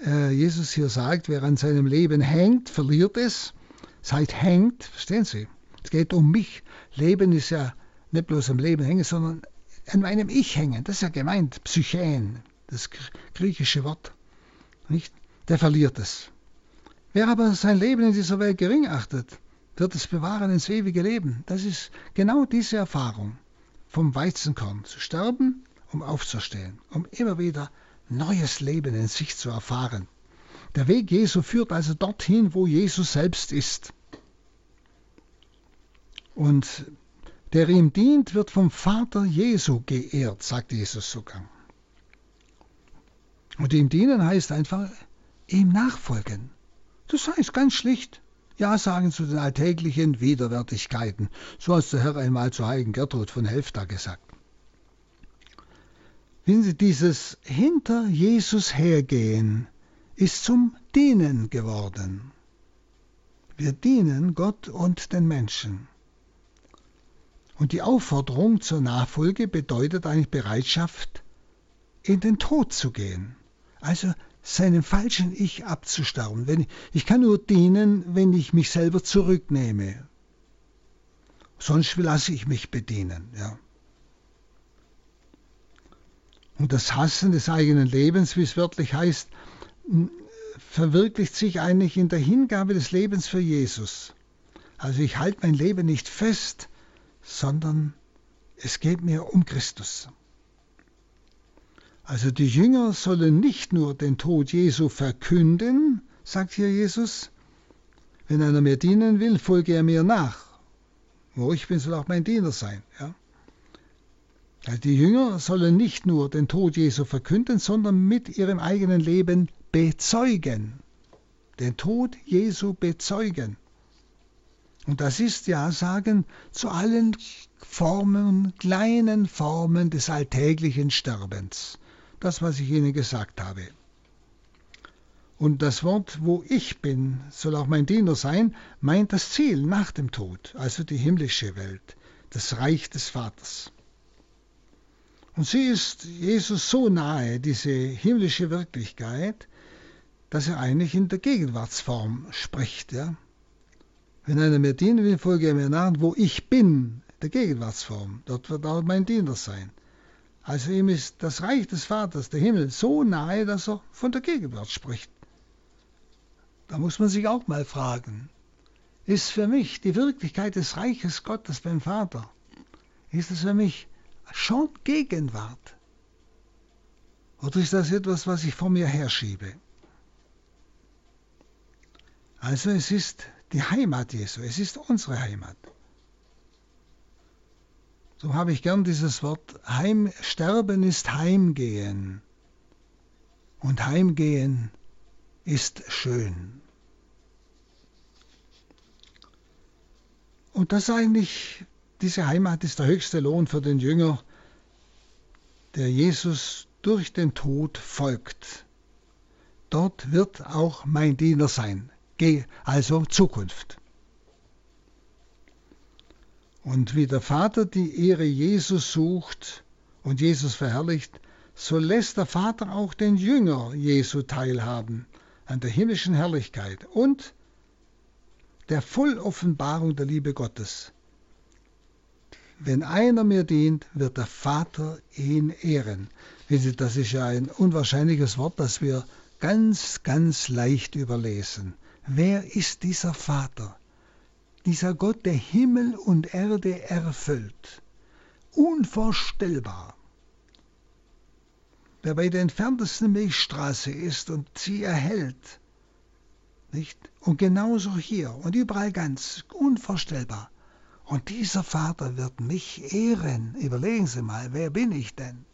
Jesus hier sagt, wer an seinem Leben hängt, verliert es. Seid hängt, verstehen Sie? Es geht um mich. Leben ist ja nicht bloß am Leben hängen, sondern an meinem Ich hängen. Das ist ja gemeint, Psychen, das griechische Wort. Nicht? Der verliert es. Wer aber sein Leben in dieser Welt gering achtet, wird es bewahren ins ewige Leben. Das ist genau diese Erfahrung, vom Weizenkorn zu sterben, um aufzustehen, um immer wieder neues Leben in sich zu erfahren. Der Weg Jesu führt also dorthin, wo Jesus selbst ist. Und der ihm dient, wird vom Vater Jesu geehrt, sagt Jesus sogar. Und ihm dienen heißt einfach ihm nachfolgen. Das heißt ganz schlicht, ja sagen zu den alltäglichen Widerwärtigkeiten, so hat der Herr einmal zur heiligen Gertrud von Helfta gesagt. Wenn Sie dieses hinter Jesus hergehen, ist zum Dienen geworden. Wir dienen Gott und den Menschen. Und die Aufforderung zur Nachfolge bedeutet eigentlich Bereitschaft, in den Tod zu gehen. Also seinem falschen Ich abzusterben. Wenn, ich kann nur dienen, wenn ich mich selber zurücknehme. Sonst lasse ich mich bedienen. Ja. Und das Hassen des eigenen Lebens, wie es wörtlich heißt, verwirklicht sich eigentlich in der Hingabe des Lebens für Jesus. Also ich halte mein Leben nicht fest, sondern es geht mir um Christus. Also die Jünger sollen nicht nur den Tod Jesu verkünden, sagt hier Jesus, wenn einer mir dienen will, folge er mir nach. Wo ich bin, soll auch mein Diener sein. Ja? Die Jünger sollen nicht nur den Tod Jesu verkünden, sondern mit ihrem eigenen Leben bezeugen. Den Tod Jesu bezeugen. Und das ist ja sagen zu allen Formen, kleinen Formen des alltäglichen Sterbens. Das, was ich Ihnen gesagt habe. Und das Wort, wo ich bin, soll auch mein Diener sein, meint das Ziel nach dem Tod, also die himmlische Welt, das Reich des Vaters. Und sie ist Jesus so nahe, diese himmlische Wirklichkeit, dass er eigentlich in der Gegenwartsform spricht. Ja? Wenn einer mir dienen will, folge er mir nach, wo ich bin, der Gegenwartsform. Dort wird auch mein Diener sein. Also ihm ist das Reich des Vaters, der Himmel, so nahe, dass er von der Gegenwart spricht. Da muss man sich auch mal fragen, ist für mich die Wirklichkeit des Reiches Gottes beim Vater, ist es für mich schon Gegenwart? Oder ist das etwas, was ich vor mir herschiebe? Also es ist die Heimat Jesu, es ist unsere Heimat. So habe ich gern dieses Wort Heim, Sterben ist Heimgehen. Und Heimgehen ist schön. Und das eigentlich, diese Heimat ist der höchste Lohn für den Jünger, der Jesus durch den Tod folgt. Dort wird auch mein Diener sein. Geh also Zukunft. Und wie der Vater die Ehre Jesus sucht und Jesus verherrlicht, so lässt der Vater auch den Jünger Jesu teilhaben an der himmlischen Herrlichkeit und der Volloffenbarung der Liebe Gottes. Wenn einer mir dient, wird der Vater ihn ehren. Das ist ja ein unwahrscheinliches Wort, das wir ganz, ganz leicht überlesen. Wer ist dieser Vater? dieser Gott, der Himmel und Erde erfüllt. Unvorstellbar. Der bei der entferntesten Milchstraße ist und sie erhält. Nicht? Und genauso hier und überall ganz unvorstellbar. Und dieser Vater wird mich ehren. Überlegen Sie mal, wer bin ich denn?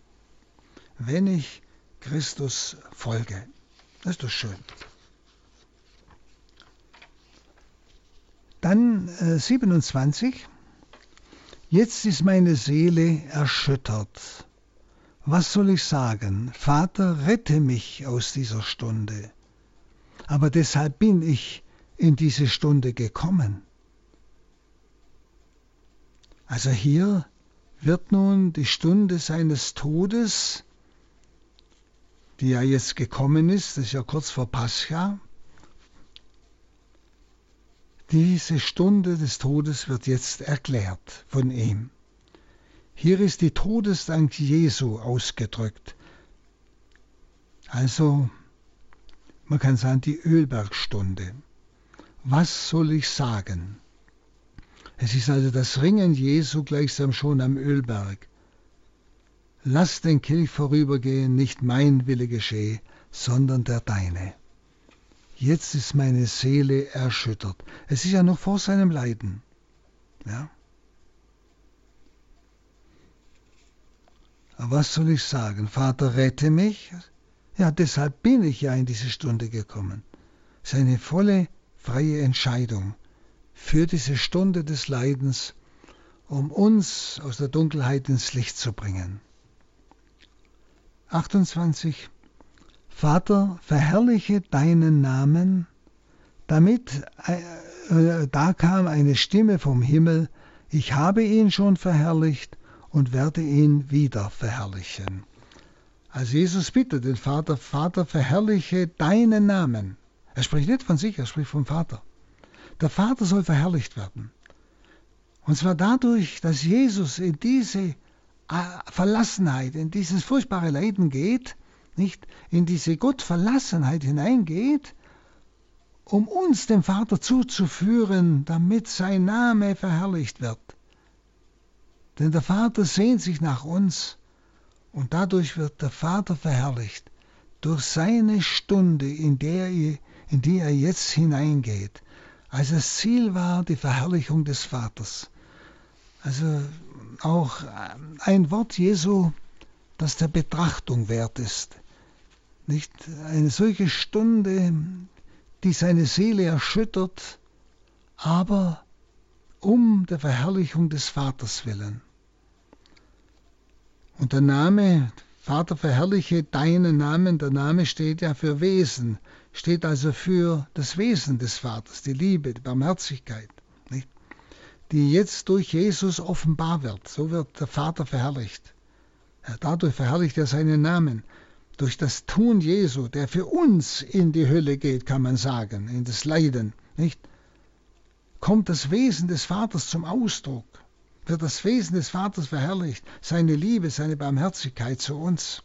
Wenn ich Christus folge. Das ist doch schön. Dann äh, 27. Jetzt ist meine Seele erschüttert. Was soll ich sagen? Vater, rette mich aus dieser Stunde. Aber deshalb bin ich in diese Stunde gekommen. Also hier wird nun die Stunde seines Todes, die ja jetzt gekommen ist, das ist ja kurz vor Pascha, diese Stunde des Todes wird jetzt erklärt von ihm. Hier ist die Todesdank Jesu ausgedrückt. Also, man kann sagen, die Ölbergstunde. Was soll ich sagen? Es ist also das Ringen Jesu gleichsam schon am Ölberg. Lass den Kelch vorübergehen, nicht mein Wille geschehe, sondern der deine. Jetzt ist meine Seele erschüttert. Es ist ja noch vor seinem Leiden. Ja? Aber was soll ich sagen? Vater, rette mich? Ja, deshalb bin ich ja in diese Stunde gekommen. Seine volle freie Entscheidung für diese Stunde des Leidens, um uns aus der Dunkelheit ins Licht zu bringen. 28 Vater, verherrliche deinen Namen, damit äh, da kam eine Stimme vom Himmel, ich habe ihn schon verherrlicht und werde ihn wieder verherrlichen. Also Jesus bittet den Vater, Vater, verherrliche deinen Namen. Er spricht nicht von sich, er spricht vom Vater. Der Vater soll verherrlicht werden. Und zwar dadurch, dass Jesus in diese äh, Verlassenheit, in dieses furchtbare Leiden geht, nicht in diese Gottverlassenheit hineingeht, um uns dem Vater zuzuführen, damit sein Name verherrlicht wird. Denn der Vater sehnt sich nach uns Und dadurch wird der Vater verherrlicht durch seine Stunde, in, der, in die er jetzt hineingeht. Also das Ziel war die Verherrlichung des Vaters. Also auch ein Wort Jesu, das der Betrachtung wert ist. Nicht eine solche Stunde, die seine Seele erschüttert, aber um der Verherrlichung des Vaters willen. Und der Name, Vater, verherrliche deinen Namen, der Name steht ja für Wesen, steht also für das Wesen des Vaters, die Liebe, die Barmherzigkeit, nicht? die jetzt durch Jesus offenbar wird. So wird der Vater verherrlicht. Dadurch verherrlicht er seinen Namen. Durch das Tun Jesu, der für uns in die Hölle geht, kann man sagen, in das Leiden, nicht? kommt das Wesen des Vaters zum Ausdruck wird das Wesen des Vaters verherrlicht, seine Liebe, seine Barmherzigkeit zu uns.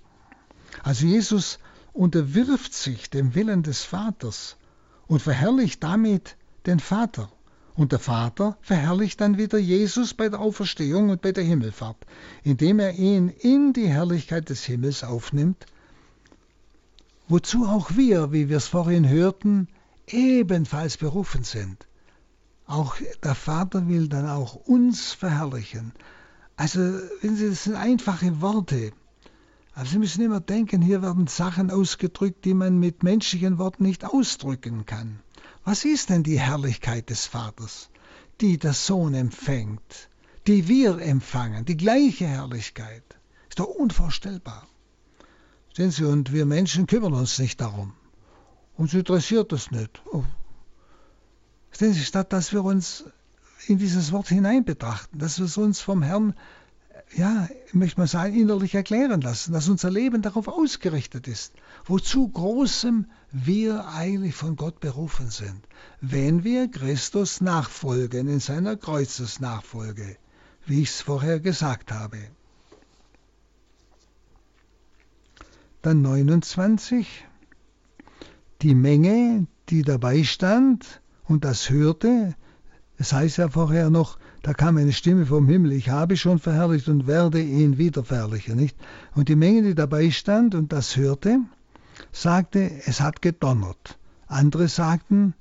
Also Jesus unterwirft sich dem Willen des Vaters und verherrlicht damit den Vater. Und der Vater verherrlicht dann wieder Jesus bei der Auferstehung und bei der Himmelfahrt, indem er ihn in die Herrlichkeit des Himmels aufnimmt, wozu auch wir, wie wir es vorhin hörten, ebenfalls berufen sind. Auch der Vater will dann auch uns verherrlichen. Also, wenn Sie, das sind einfache Worte. Aber Sie müssen immer denken, hier werden Sachen ausgedrückt, die man mit menschlichen Worten nicht ausdrücken kann. Was ist denn die Herrlichkeit des Vaters, die der Sohn empfängt, die wir empfangen, die gleiche Herrlichkeit? Ist doch unvorstellbar. Sehen Sie, und wir Menschen kümmern uns nicht darum. Uns interessiert das nicht. Oh, Verstehen Sie, statt dass wir uns in dieses Wort hinein betrachten, dass wir es uns vom Herrn, ja, möchte man sagen, innerlich erklären lassen, dass unser Leben darauf ausgerichtet ist, wozu Großem wir eigentlich von Gott berufen sind, wenn wir Christus nachfolgen in seiner Kreuzesnachfolge, wie ich es vorher gesagt habe. Dann 29. Die Menge, die dabei stand, und das hörte, es heißt ja vorher noch, da kam eine Stimme vom Himmel, ich habe schon verherrlicht und werde ihn wieder verherrlichen, nicht? Und die Menge, die dabei stand und das hörte, sagte, es hat gedonnert. Andere sagten,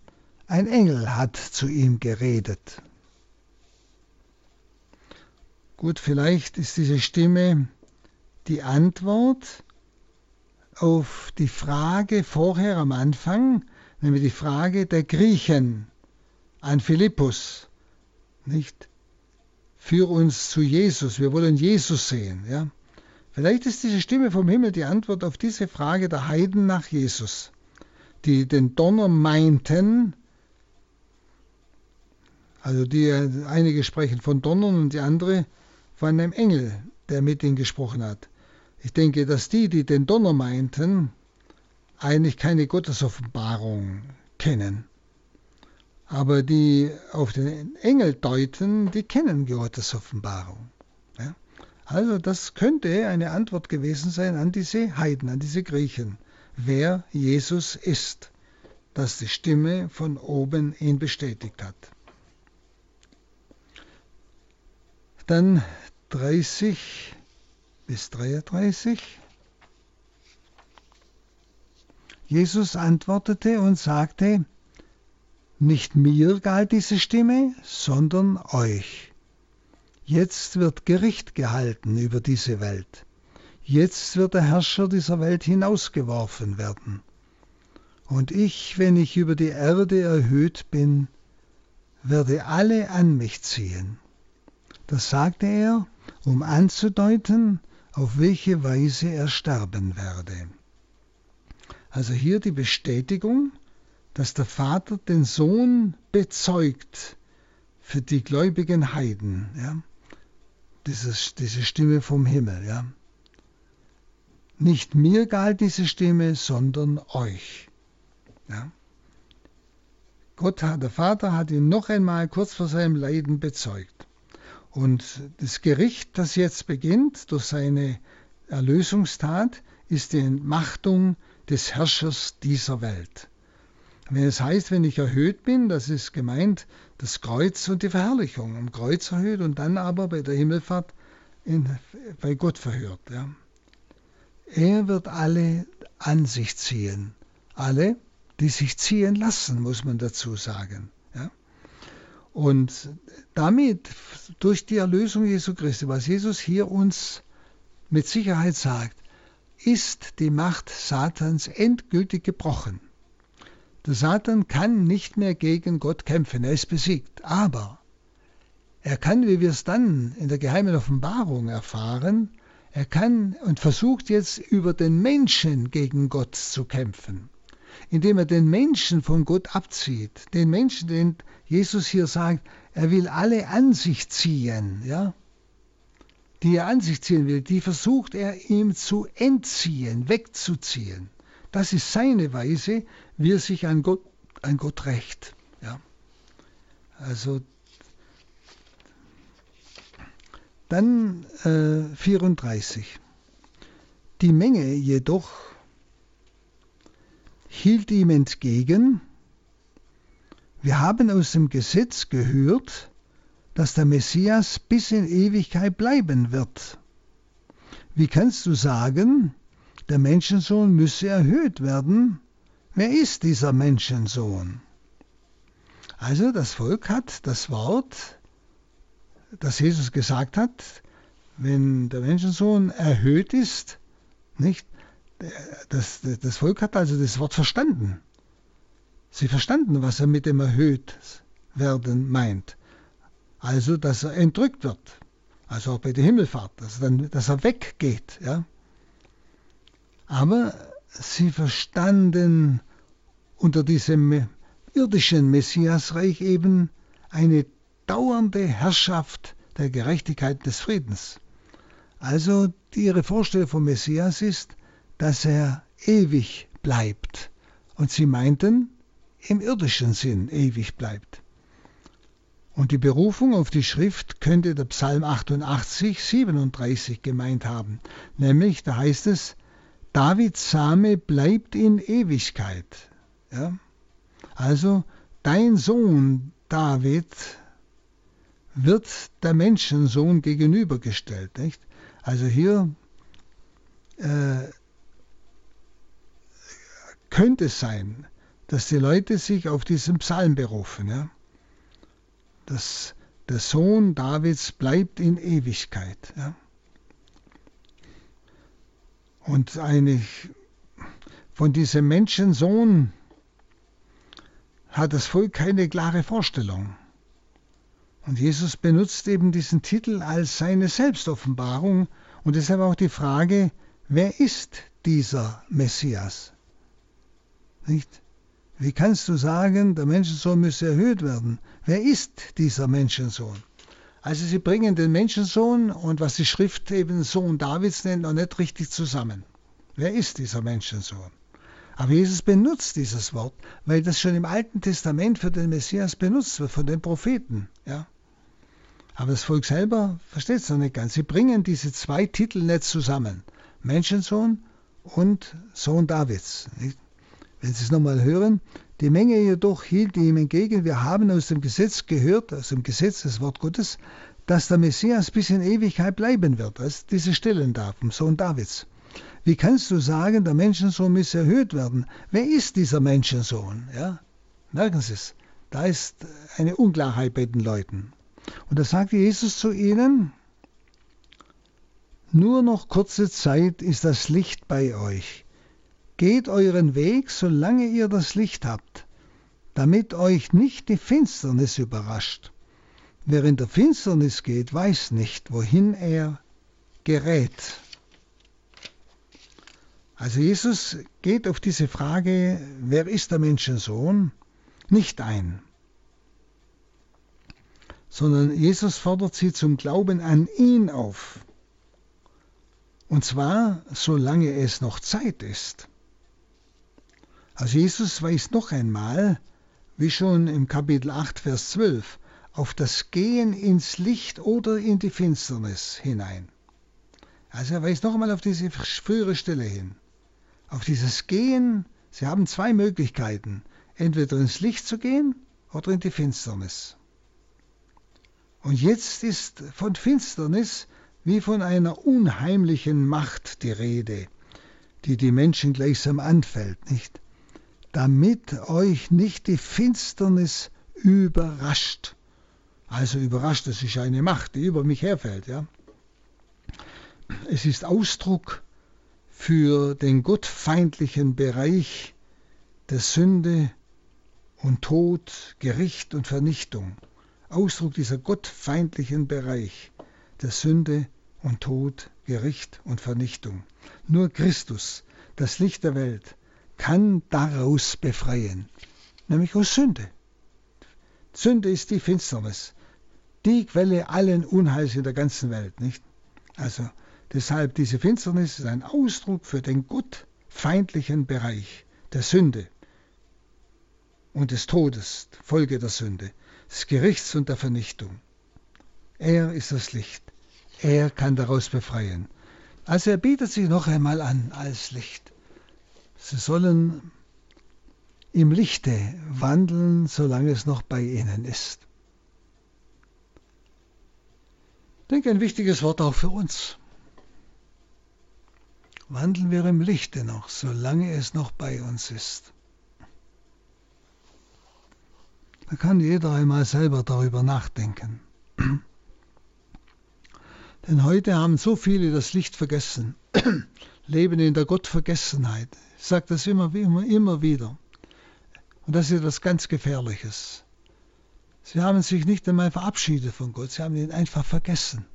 ein Engel hat zu ihm geredet. Gut, vielleicht ist diese Stimme die Antwort auf die Frage vorher am Anfang, nämlich die Frage der Griechen an Philippus, nicht? Führ uns zu Jesus, wir wollen Jesus sehen, ja? Vielleicht ist diese Stimme vom Himmel die Antwort auf diese Frage der Heiden nach Jesus, die den Donner meinten, also die einige sprechen von Donnern und die andere von einem Engel, der mit ihnen gesprochen hat. Ich denke, dass die, die den Donner meinten, eigentlich keine Gottesoffenbarung kennen. Aber die auf den Engel deuten, die kennen Gottes Offenbarung. Ja? Also das könnte eine Antwort gewesen sein an diese Heiden, an diese Griechen, wer Jesus ist, dass die Stimme von oben ihn bestätigt hat. Dann 30 bis 33. Jesus antwortete und sagte, nicht mir galt diese Stimme, sondern euch. Jetzt wird Gericht gehalten über diese Welt. Jetzt wird der Herrscher dieser Welt hinausgeworfen werden. Und ich, wenn ich über die Erde erhöht bin, werde alle an mich ziehen. Das sagte er, um anzudeuten, auf welche Weise er sterben werde. Also hier die Bestätigung, dass der Vater den Sohn bezeugt für die gläubigen Heiden. Ja? Dieses, diese Stimme vom Himmel. Ja? Nicht mir galt diese Stimme, sondern euch. Ja? Gott, der Vater hat ihn noch einmal kurz vor seinem Leiden bezeugt. Und das Gericht, das jetzt beginnt durch seine Erlösungstat, ist die Entmachtung des Herrschers dieser Welt. Wenn es heißt, wenn ich erhöht bin, das ist gemeint das Kreuz und die Verherrlichung. Am Kreuz erhöht und dann aber bei der Himmelfahrt in, bei Gott verhört. Ja. Er wird alle an sich ziehen. Alle, die sich ziehen lassen, muss man dazu sagen. Ja? Und damit, durch die Erlösung Jesu Christi, was Jesus hier uns mit Sicherheit sagt, ist die Macht Satans endgültig gebrochen. Der Satan kann nicht mehr gegen Gott kämpfen, er ist besiegt. Aber er kann, wie wir es dann in der geheimen Offenbarung erfahren, er kann und versucht jetzt über den Menschen gegen Gott zu kämpfen, indem er den Menschen von Gott abzieht. Den Menschen, den Jesus hier sagt, er will alle an sich ziehen, ja, die er an sich ziehen will, die versucht er ihm zu entziehen, wegzuziehen. Das ist seine Weise, wie er sich an Gott, an Gott rächt. Ja. Also Dann äh, 34. Die Menge jedoch hielt ihm entgegen, wir haben aus dem Gesetz gehört, dass der Messias bis in Ewigkeit bleiben wird. Wie kannst du sagen, der Menschensohn müsse erhöht werden? Wer ist dieser Menschensohn? Also das Volk hat das Wort dass Jesus gesagt hat, wenn der Menschensohn erhöht ist, nicht? Das, das Volk hat also das Wort verstanden. Sie verstanden, was er mit dem erhöht werden meint. Also, dass er entrückt wird. Also auch bei der Himmelfahrt, dass er, dann, dass er weggeht. Ja? Aber sie verstanden unter diesem irdischen Messiasreich eben eine dauernde Herrschaft der Gerechtigkeit des Friedens. Also ihre Vorstellung vom Messias ist, dass er ewig bleibt. Und sie meinten, im irdischen Sinn ewig bleibt. Und die Berufung auf die Schrift könnte der Psalm 88, 37 gemeint haben. Nämlich, da heißt es, Davids Same bleibt in Ewigkeit. Ja? Also, dein Sohn David wird der Menschensohn gegenübergestellt. Nicht? Also hier äh, könnte es sein, dass die Leute sich auf diesen Psalm berufen. Ja? Dass der Sohn Davids bleibt in Ewigkeit. Ja? Und eigentlich von diesem Menschensohn hat das Volk keine klare Vorstellung. Und Jesus benutzt eben diesen Titel als seine Selbstoffenbarung und deshalb auch die Frage, wer ist dieser Messias? Nicht? Wie kannst du sagen, der Menschensohn müsse erhöht werden? Wer ist dieser Menschensohn? Also sie bringen den Menschensohn und was die Schrift eben Sohn Davids nennt, noch nicht richtig zusammen. Wer ist dieser Menschensohn? Aber Jesus benutzt dieses Wort, weil das schon im Alten Testament für den Messias benutzt wird, von den Propheten. Ja? Aber das Volk selber versteht es noch nicht ganz. Sie bringen diese zwei Titel nicht zusammen. Menschensohn und Sohn Davids. Wenn Sie es nochmal hören, die Menge jedoch hielt ihm entgegen, wir haben aus dem Gesetz gehört, aus dem Gesetz des Wort Gottes, dass der Messias bis in Ewigkeit bleiben wird. Ist diese Stellen da vom Sohn Davids. Wie kannst du sagen, der Menschensohn muss erhöht werden? Wer ist dieser Menschensohn? Ja? Merken Sie es. Da ist eine Unklarheit bei den Leuten. Und da sagte Jesus zu ihnen, nur noch kurze Zeit ist das Licht bei euch. Geht euren Weg, solange ihr das Licht habt, damit euch nicht die Finsternis überrascht. Wer in der Finsternis geht, weiß nicht, wohin er gerät. Also Jesus geht auf diese Frage, wer ist der Menschensohn, nicht ein sondern Jesus fordert sie zum Glauben an ihn auf. Und zwar, solange es noch Zeit ist. Also Jesus weist noch einmal, wie schon im Kapitel 8, Vers 12, auf das Gehen ins Licht oder in die Finsternis hinein. Also er weist noch einmal auf diese frühere Stelle hin. Auf dieses Gehen, Sie haben zwei Möglichkeiten, entweder ins Licht zu gehen oder in die Finsternis. Und jetzt ist von Finsternis wie von einer unheimlichen Macht die Rede. die die Menschen gleichsam anfällt, nicht? Damit euch nicht die Finsternis überrascht. Also überrascht, das ist eine Macht, die über mich herfällt, ja. Es ist Ausdruck für den gottfeindlichen Bereich der Sünde und Tod, Gericht und Vernichtung. Ausdruck dieser gottfeindlichen Bereich der Sünde und Tod, Gericht und Vernichtung. Nur Christus, das Licht der Welt, kann daraus befreien, nämlich aus Sünde. Sünde ist die Finsternis, die Quelle allen Unheils in der ganzen Welt, nicht? Also deshalb diese Finsternis ist ein Ausdruck für den gottfeindlichen Bereich der Sünde und des Todes, Folge der Sünde, des Gerichts und der Vernichtung. Er ist das Licht. Er kann daraus befreien. Also er bietet sich noch einmal an als Licht. Sie sollen im Lichte wandeln, solange es noch bei ihnen ist. Ich denke, ein wichtiges Wort auch für uns. Wandeln wir im Lichte noch, solange es noch bei uns ist. Da kann jeder einmal selber darüber nachdenken. Denn heute haben so viele das Licht vergessen, leben in der Gottvergessenheit. Ich sage das immer, immer, immer wieder. Und das ist etwas ganz Gefährliches. Sie haben sich nicht einmal verabschiedet von Gott, sie haben ihn einfach vergessen.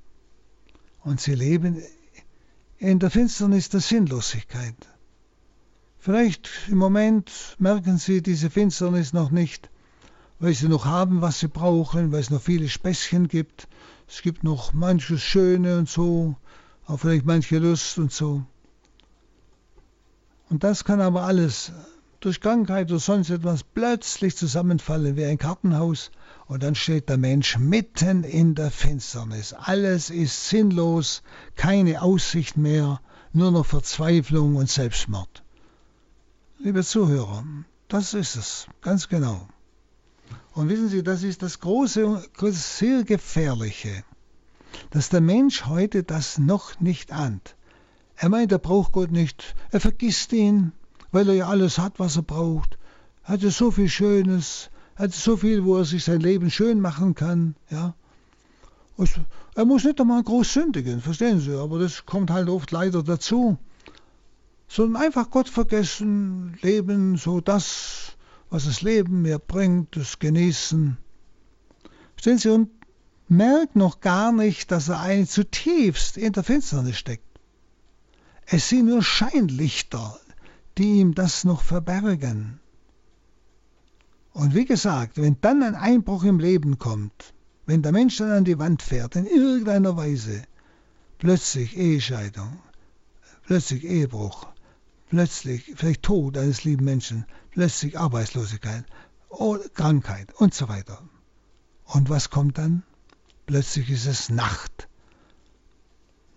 Und sie leben in der Finsternis der Sinnlosigkeit. Vielleicht im Moment merken sie diese Finsternis noch nicht, weil sie noch haben, was sie brauchen, weil es noch viele Späßchen gibt. Es gibt noch manches Schöne und so, auch vielleicht manche Lust und so. Und das kann aber alles durch Krankheit oder sonst etwas plötzlich zusammenfallen wie ein Kartenhaus und dann steht der Mensch mitten in der Finsternis. Alles ist sinnlos, keine Aussicht mehr, nur noch Verzweiflung und Selbstmord. Liebe Zuhörer, das ist es, ganz genau. Und wissen Sie, das ist das große, sehr gefährliche, dass der Mensch heute das noch nicht ahnt. Er meint, er braucht Gott nicht. Er vergisst ihn, weil er ja alles hat, was er braucht. Er hat ja so viel Schönes, er hat so viel, wo er sich sein Leben schön machen kann. Ja. Er muss nicht einmal groß sündigen, verstehen Sie, aber das kommt halt oft leider dazu. Sondern einfach Gott vergessen, leben, so das, was das Leben mir bringt, das Genießen. Stellen Sie, und merkt noch gar nicht, dass er eigentlich zutiefst in der Finsternis steckt. Es sind nur Scheinlichter, die ihm das noch verbergen. Und wie gesagt, wenn dann ein Einbruch im Leben kommt, wenn der Mensch dann an die Wand fährt, in irgendeiner Weise, plötzlich Ehescheidung, plötzlich Ehebruch, plötzlich vielleicht Tod eines lieben Menschen, plötzlich Arbeitslosigkeit, Krankheit und so weiter. Und was kommt dann? Plötzlich ist es Nacht.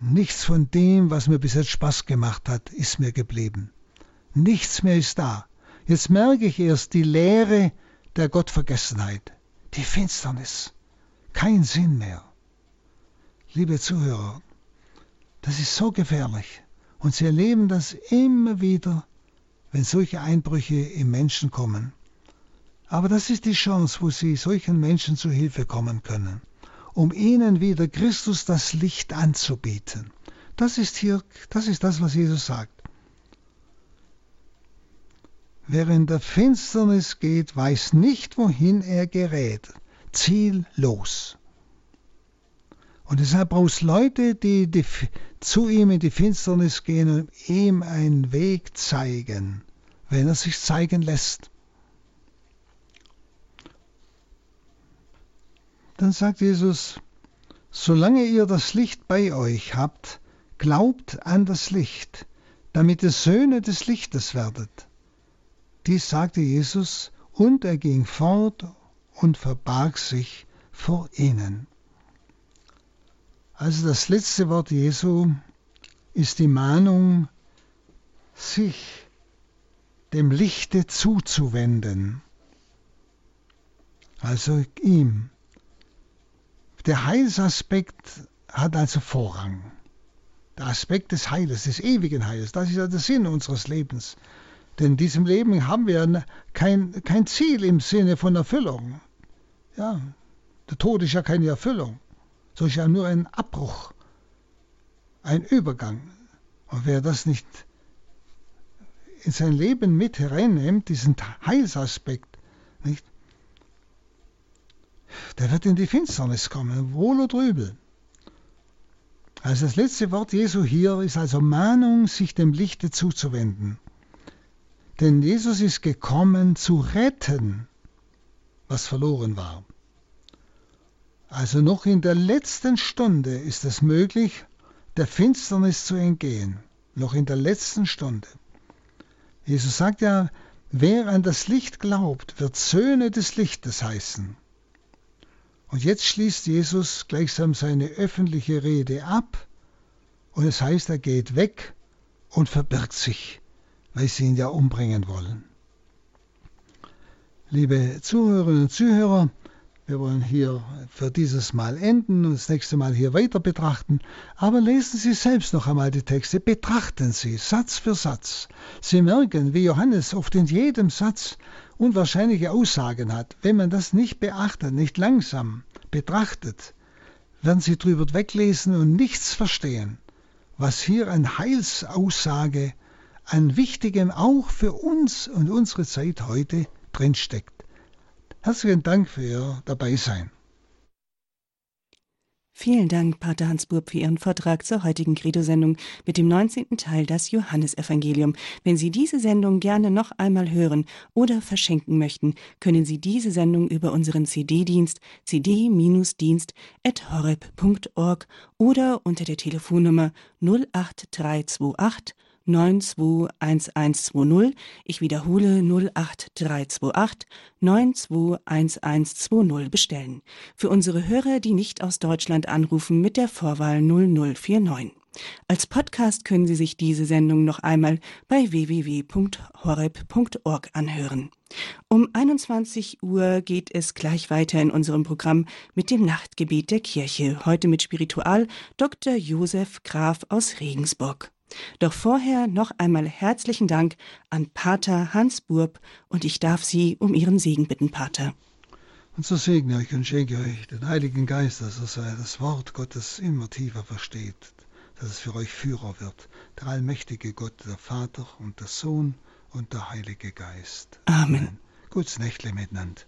Nichts von dem, was mir bis jetzt Spaß gemacht hat, ist mir geblieben. Nichts mehr ist da. Jetzt merke ich erst die Leere der Gottvergessenheit, die Finsternis. Kein Sinn mehr. Liebe Zuhörer, das ist so gefährlich. Und Sie erleben das immer wieder, wenn solche Einbrüche im Menschen kommen. Aber das ist die Chance, wo Sie solchen Menschen zu Hilfe kommen können um ihnen wieder Christus das Licht anzubieten. Das ist hier, das ist das, was Jesus sagt. Wer in der Finsternis geht, weiß nicht, wohin er gerät. Ziellos. Und deshalb braucht es Leute, die, die zu ihm in die Finsternis gehen und ihm einen Weg zeigen, wenn er sich zeigen lässt. Dann sagt Jesus, solange ihr das Licht bei euch habt, glaubt an das Licht, damit ihr Söhne des Lichtes werdet. Dies sagte Jesus, und er ging fort und verbarg sich vor ihnen. Also das letzte Wort Jesu ist die Mahnung, sich dem Lichte zuzuwenden, also ihm. Der Heilsaspekt hat also Vorrang. Der Aspekt des Heiles, des ewigen Heiles, das ist ja der Sinn unseres Lebens. Denn in diesem Leben haben wir kein, kein Ziel im Sinne von Erfüllung. Ja, der Tod ist ja keine Erfüllung, so ist ja nur ein Abbruch, ein Übergang. Und wer das nicht in sein Leben mit hereinnimmt, diesen Heilsaspekt, nicht, der wird in die Finsternis kommen, wohl oder übel. Also das letzte Wort Jesu hier ist also Mahnung, sich dem Lichte zuzuwenden. Denn Jesus ist gekommen zu retten, was verloren war. Also noch in der letzten Stunde ist es möglich, der Finsternis zu entgehen. Noch in der letzten Stunde. Jesus sagt ja, wer an das Licht glaubt, wird Söhne des Lichtes heißen. Und jetzt schließt Jesus gleichsam seine öffentliche Rede ab und es heißt, er geht weg und verbirgt sich, weil sie ihn ja umbringen wollen. Liebe Zuhörerinnen und Zuhörer, wir wollen hier für dieses Mal enden und das nächste Mal hier weiter betrachten. Aber lesen Sie selbst noch einmal die Texte, betrachten Sie Satz für Satz. Sie merken, wie Johannes oft in jedem Satz unwahrscheinliche Aussagen hat. Wenn man das nicht beachtet, nicht langsam betrachtet, werden Sie drüber weglesen und nichts verstehen, was hier an Heilsaussage, an Wichtigem auch für uns und unsere Zeit heute drinsteckt. Herzlichen Dank für Ihr Dabeisein. Vielen Dank, Pater Hans Burb, für Ihren Vortrag zur heutigen Credo-Sendung mit dem 19. Teil das Johannesevangelium. Wenn Sie diese Sendung gerne noch einmal hören oder verschenken möchten, können Sie diese Sendung über unseren CD-Dienst cd-dienst.horeb.org oder unter der Telefonnummer 08328 921120. Ich wiederhole 08328 921120 bestellen. Für unsere Hörer, die nicht aus Deutschland anrufen, mit der Vorwahl 0049. Als Podcast können Sie sich diese Sendung noch einmal bei www.horeb.org anhören. Um 21 Uhr geht es gleich weiter in unserem Programm mit dem Nachtgebet der Kirche. Heute mit Spiritual Dr. Josef Graf aus Regensburg. Doch vorher noch einmal herzlichen Dank an Pater Hans Burb und ich darf Sie um Ihren Segen bitten, Pater. Und so segne euch und schenke euch den Heiligen Geist, dass er das Wort Gottes immer tiefer versteht, dass es für euch Führer wird. Der allmächtige Gott, der Vater und der Sohn und der Heilige Geist. Amen. Amen. Gutes Nächtle miteinander.